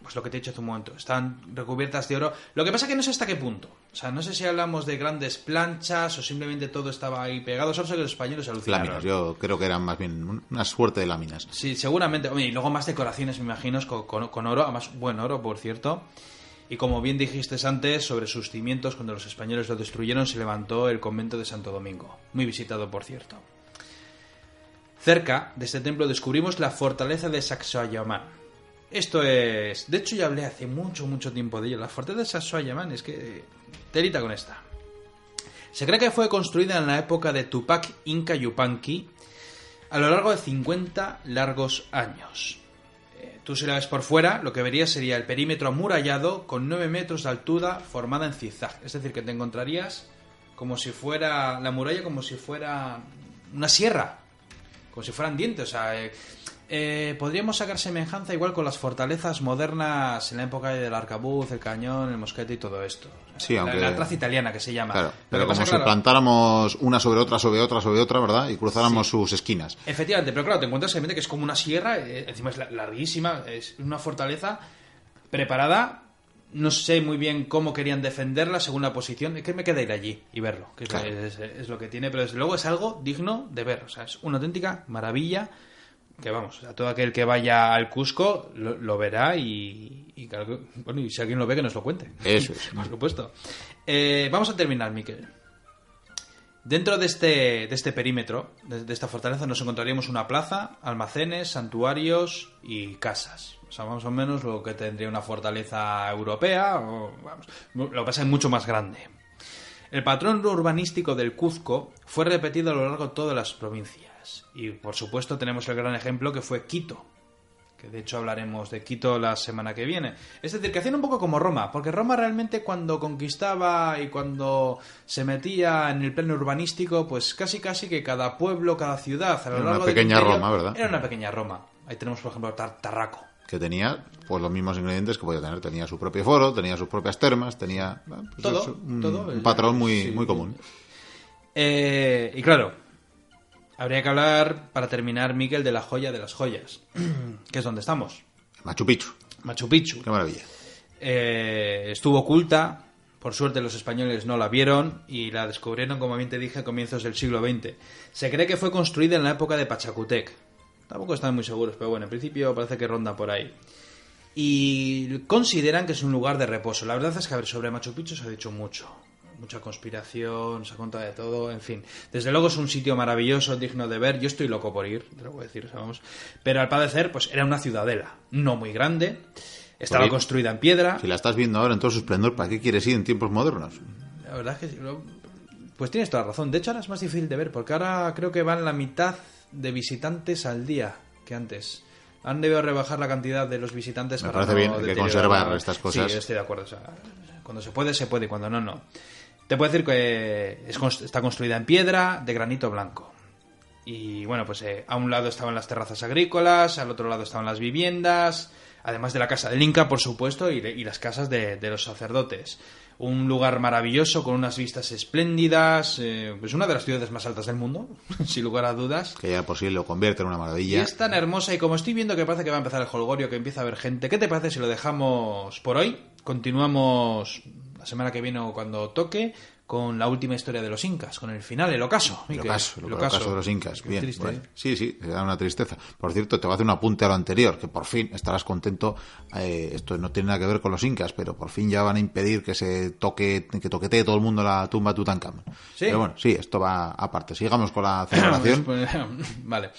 pues lo que te he dicho hace un momento, estaban recubiertas de oro. Lo que pasa que no sé hasta qué punto. O sea, no sé si hablamos de grandes planchas o simplemente todo estaba ahí pegado. Solo sé que los españoles alucinaron. Láminas, yo creo que eran más bien una suerte de láminas. Sí, seguramente. Y luego más decoraciones, me imagino, con, con- con oro, además buen oro, por cierto. Y como bien dijiste antes, sobre sus cimientos, cuando los españoles lo destruyeron, se levantó el convento de Santo Domingo, muy visitado, por cierto. Cerca de este templo descubrimos la fortaleza de Sacsayhuamán. Esto es... De hecho, ya hablé hace mucho, mucho tiempo de ello. La fortaleza de Sacsayhuamán es que... Telita con esta. Se cree que fue construida en la época de Tupac Inca Yupanqui a lo largo de 50 largos años. Tú si la ves por fuera, lo que verías sería el perímetro amurallado con 9 metros de altura formada en zigzag. Es decir, que te encontrarías como si fuera la muralla, como si fuera una sierra, como si fueran dientes. O sea, eh, eh, podríamos sacar semejanza igual con las fortalezas modernas en la época del arcabuz, el cañón, el mosquete y todo esto. Sí, La- aunque- la, traza italiana que se llama. Claro, pero pasa, como si claro, plantáramos una sobre otra, sobre otra, sobre otra, ¿verdad? Y cruzáramos sus esquinas. Efectivamente, pero claro, te encuentras que es como una sierra, eh, encima es la- larguísima, es una fortaleza preparada. No sé muy bien cómo querían defenderla según la posición. Es que me queda ir allí y verlo, que es, Claro. es- es lo que tiene, pero desde luego es algo digno de ver. O sea, es una auténtica maravilla. Que vamos, sea, todo aquel que vaya al Cusco lo, lo verá y, bueno, y si alguien lo ve que nos lo cuente. Eso es. Por supuesto. Eh, vamos a terminar, Miquel. Dentro de este, de este perímetro, de, de esta fortaleza, nos encontraríamos una plaza, almacenes, santuarios y casas. O sea, más o menos lo que tendría una fortaleza europea, o, vamos, lo que pasa es mucho más grande. El patrón urbanístico del Cuzco fue repetido a lo largo de todas las provincias. Y por supuesto tenemos el gran ejemplo que fue Quito, que de hecho hablaremos de Quito la semana que viene. Es decir, que hacían un poco como Roma, porque Roma realmente cuando conquistaba y cuando se metía en el plano urbanístico, pues casi casi que cada pueblo, cada ciudad, a lo Era una del pequeña Roma, ¿verdad? Era una pequeña Roma. Ahí tenemos, por ejemplo, Tar- Tarraco. Que tenía pues los mismos ingredientes que podía tener. Tenía su propio foro, tenía sus propias termas, tenía pues, Todo, un, todo, un patrón muy, sí. muy común. Eh, y claro, habría que hablar, para terminar, Miguel, de la joya de las joyas, que es donde estamos, Machu Picchu, Machu Picchu. qué maravilla. Eh, estuvo oculta, por suerte los españoles no la vieron y la descubrieron, como bien te dije, a comienzos del siglo XX. Se cree que fue construida en la época de Pachacutec. Tampoco están muy seguros, pero bueno, en principio parece que ronda por ahí. Y consideran que es un lugar de reposo. La verdad es que, a ver, sobre Machu Picchu se ha dicho mucho. Mucha conspiración, se contado de todo, en fin. Desde luego es un sitio maravilloso, digno de ver. Yo estoy loco por ir, te lo voy a decir, vamos. Pero al parecer, pues era una ciudadela, no muy grande. Estaba construida en piedra. Si la estás viendo ahora en todo su esplendor, ¿para qué quieres ir en tiempos modernos? La verdad es que pues tienes toda la razón. De hecho, ahora es más difícil de ver, porque ahora creo que van la mitad de visitantes al día que antes. Han debido rebajar la cantidad de los visitantes Me parece bien, hay que conservar estas cosas. Sí, estoy de acuerdo. cuando se puede, se puede, cuando no, no. Te puedo decir que está construida en piedra de granito blanco. Y bueno, pues eh, a un lado estaban las terrazas agrícolas, al otro lado estaban las viviendas, además de la casa del Inca, por supuesto, y, y las casas de, de, los sacerdotes un lugar maravilloso con unas vistas espléndidas, eh, pues una de las ciudades más altas del mundo, sin lugar a dudas. Que ya posible lo convierte en una maravilla. Y es tan hermosa y como estoy viendo que parece que va a empezar el holgorio, que empieza a haber gente, ¿qué te parece si lo dejamos por hoy? Continuamos la semana que viene o cuando toque con la última historia de los incas, con el final, el ocaso. El ocaso, el, ocaso, de los incas. Bien, ¿eh? Sí, sí, te da una tristeza. Por cierto, te voy a hacer un apunte a lo anterior, que por fin estarás contento. Eh, esto no tiene nada que ver con los incas, pero por fin ya van a impedir que se toque, que toquetee todo el mundo la tumba Tutankamón. ¿Sí? Pero bueno, sí, esto va aparte. Sigamos con la celebración. Pues, vale.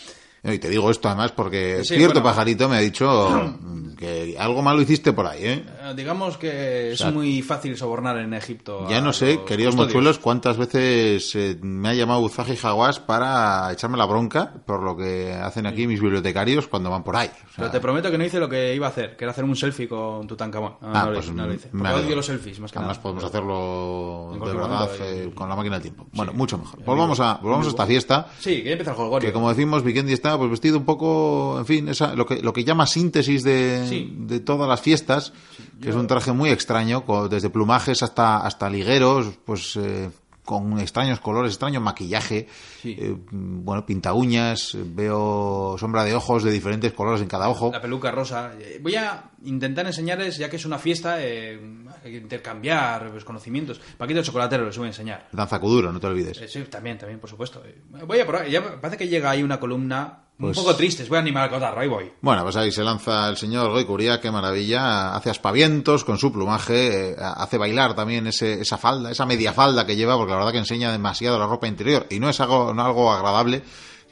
Y te digo esto además porque cierto pajarito me ha dicho que algo malo hiciste por ahí, ¿eh? ¿eh? Digamos que es muy fácil sobornar en Egipto. Ya no sé, queridos mochuelos, cuántas veces eh, me ha llamado Uzaji Jaguás para echarme la bronca por lo que hacen aquí mis bibliotecarios cuando van por ahí. Pero te prometo que no hice lo que iba a hacer, que era hacer un selfie con Tutankamón. No, ah, no, pues no lo hice. Me odio los selfies, más que Además podemos hacerlo de verdad eh, con la máquina del tiempo. Bueno, mucho mejor. Volvamos a, volvamos a esta fiesta. Sí, que ya empieza el juego. Que como decimos, Vikendi está pues vestido un poco, en fin, esa, lo, que, lo que llama síntesis de, de todas las fiestas, que es un traje muy extraño, desde plumajes hasta, hasta ligueros, pues eh, con extraños colores, extraño maquillaje, eh, bueno, pinta uñas, veo sombra de ojos de diferentes colores en cada ojo. La peluca rosa. Voy a intentar enseñarles, ya que es una fiesta, eh, hay que intercambiar pues, conocimientos. Paquito el chocolatero les voy a enseñar. Danza Kuduro, no te olvides. sí, también, también, por supuesto. Voy a probar, ya parece que llega ahí una columna un pues poco tristes, voy a animar al cotarro, ahí voy. Bueno, pues ahí se lanza el señor Goicuría, qué maravilla, hace aspavientos con su plumaje, eh, hace bailar también ese, esa falda, esa media falda que lleva, porque la verdad que enseña demasiado la ropa interior, y no es algo, algo agradable,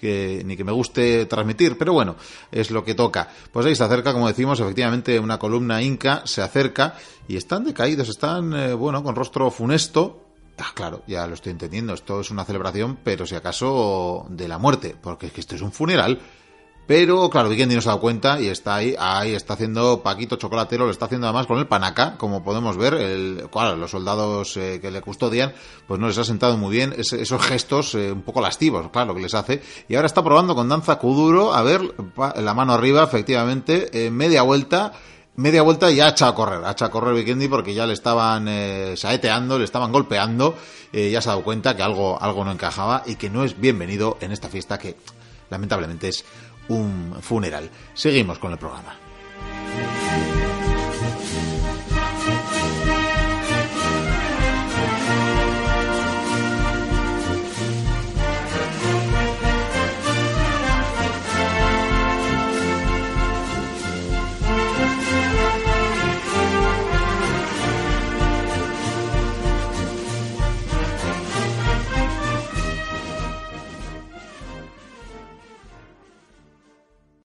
que, ni que me guste transmitir, pero bueno, es lo que toca. Pues ahí se acerca, como decimos, efectivamente una columna inca se acerca y están decaídos, están, eh, bueno, con rostro funesto, Ah, claro, ya lo estoy entendiendo. Esto es una celebración, pero si acaso de la muerte, porque es que esto es un funeral. Pero, claro, Vikendi no se ha dado cuenta y está ahí, ahí está haciendo Paquito Chocolatero, lo está haciendo además con el panaca, como podemos ver. El, los soldados eh, que le custodian, pues no les ha sentado muy bien esos gestos eh, un poco lastivos, claro, que les hace. Y ahora está probando con danza kuduro, a ver, la mano arriba, efectivamente, media vuelta media vuelta y ha echado a correr, ha echado a correr Vikendi porque ya le estaban eh, saeteando, le estaban golpeando, eh, ya se ha dado cuenta que algo, algo no encajaba y que no es bienvenido en esta fiesta que lamentablemente es un funeral. Seguimos con el programa.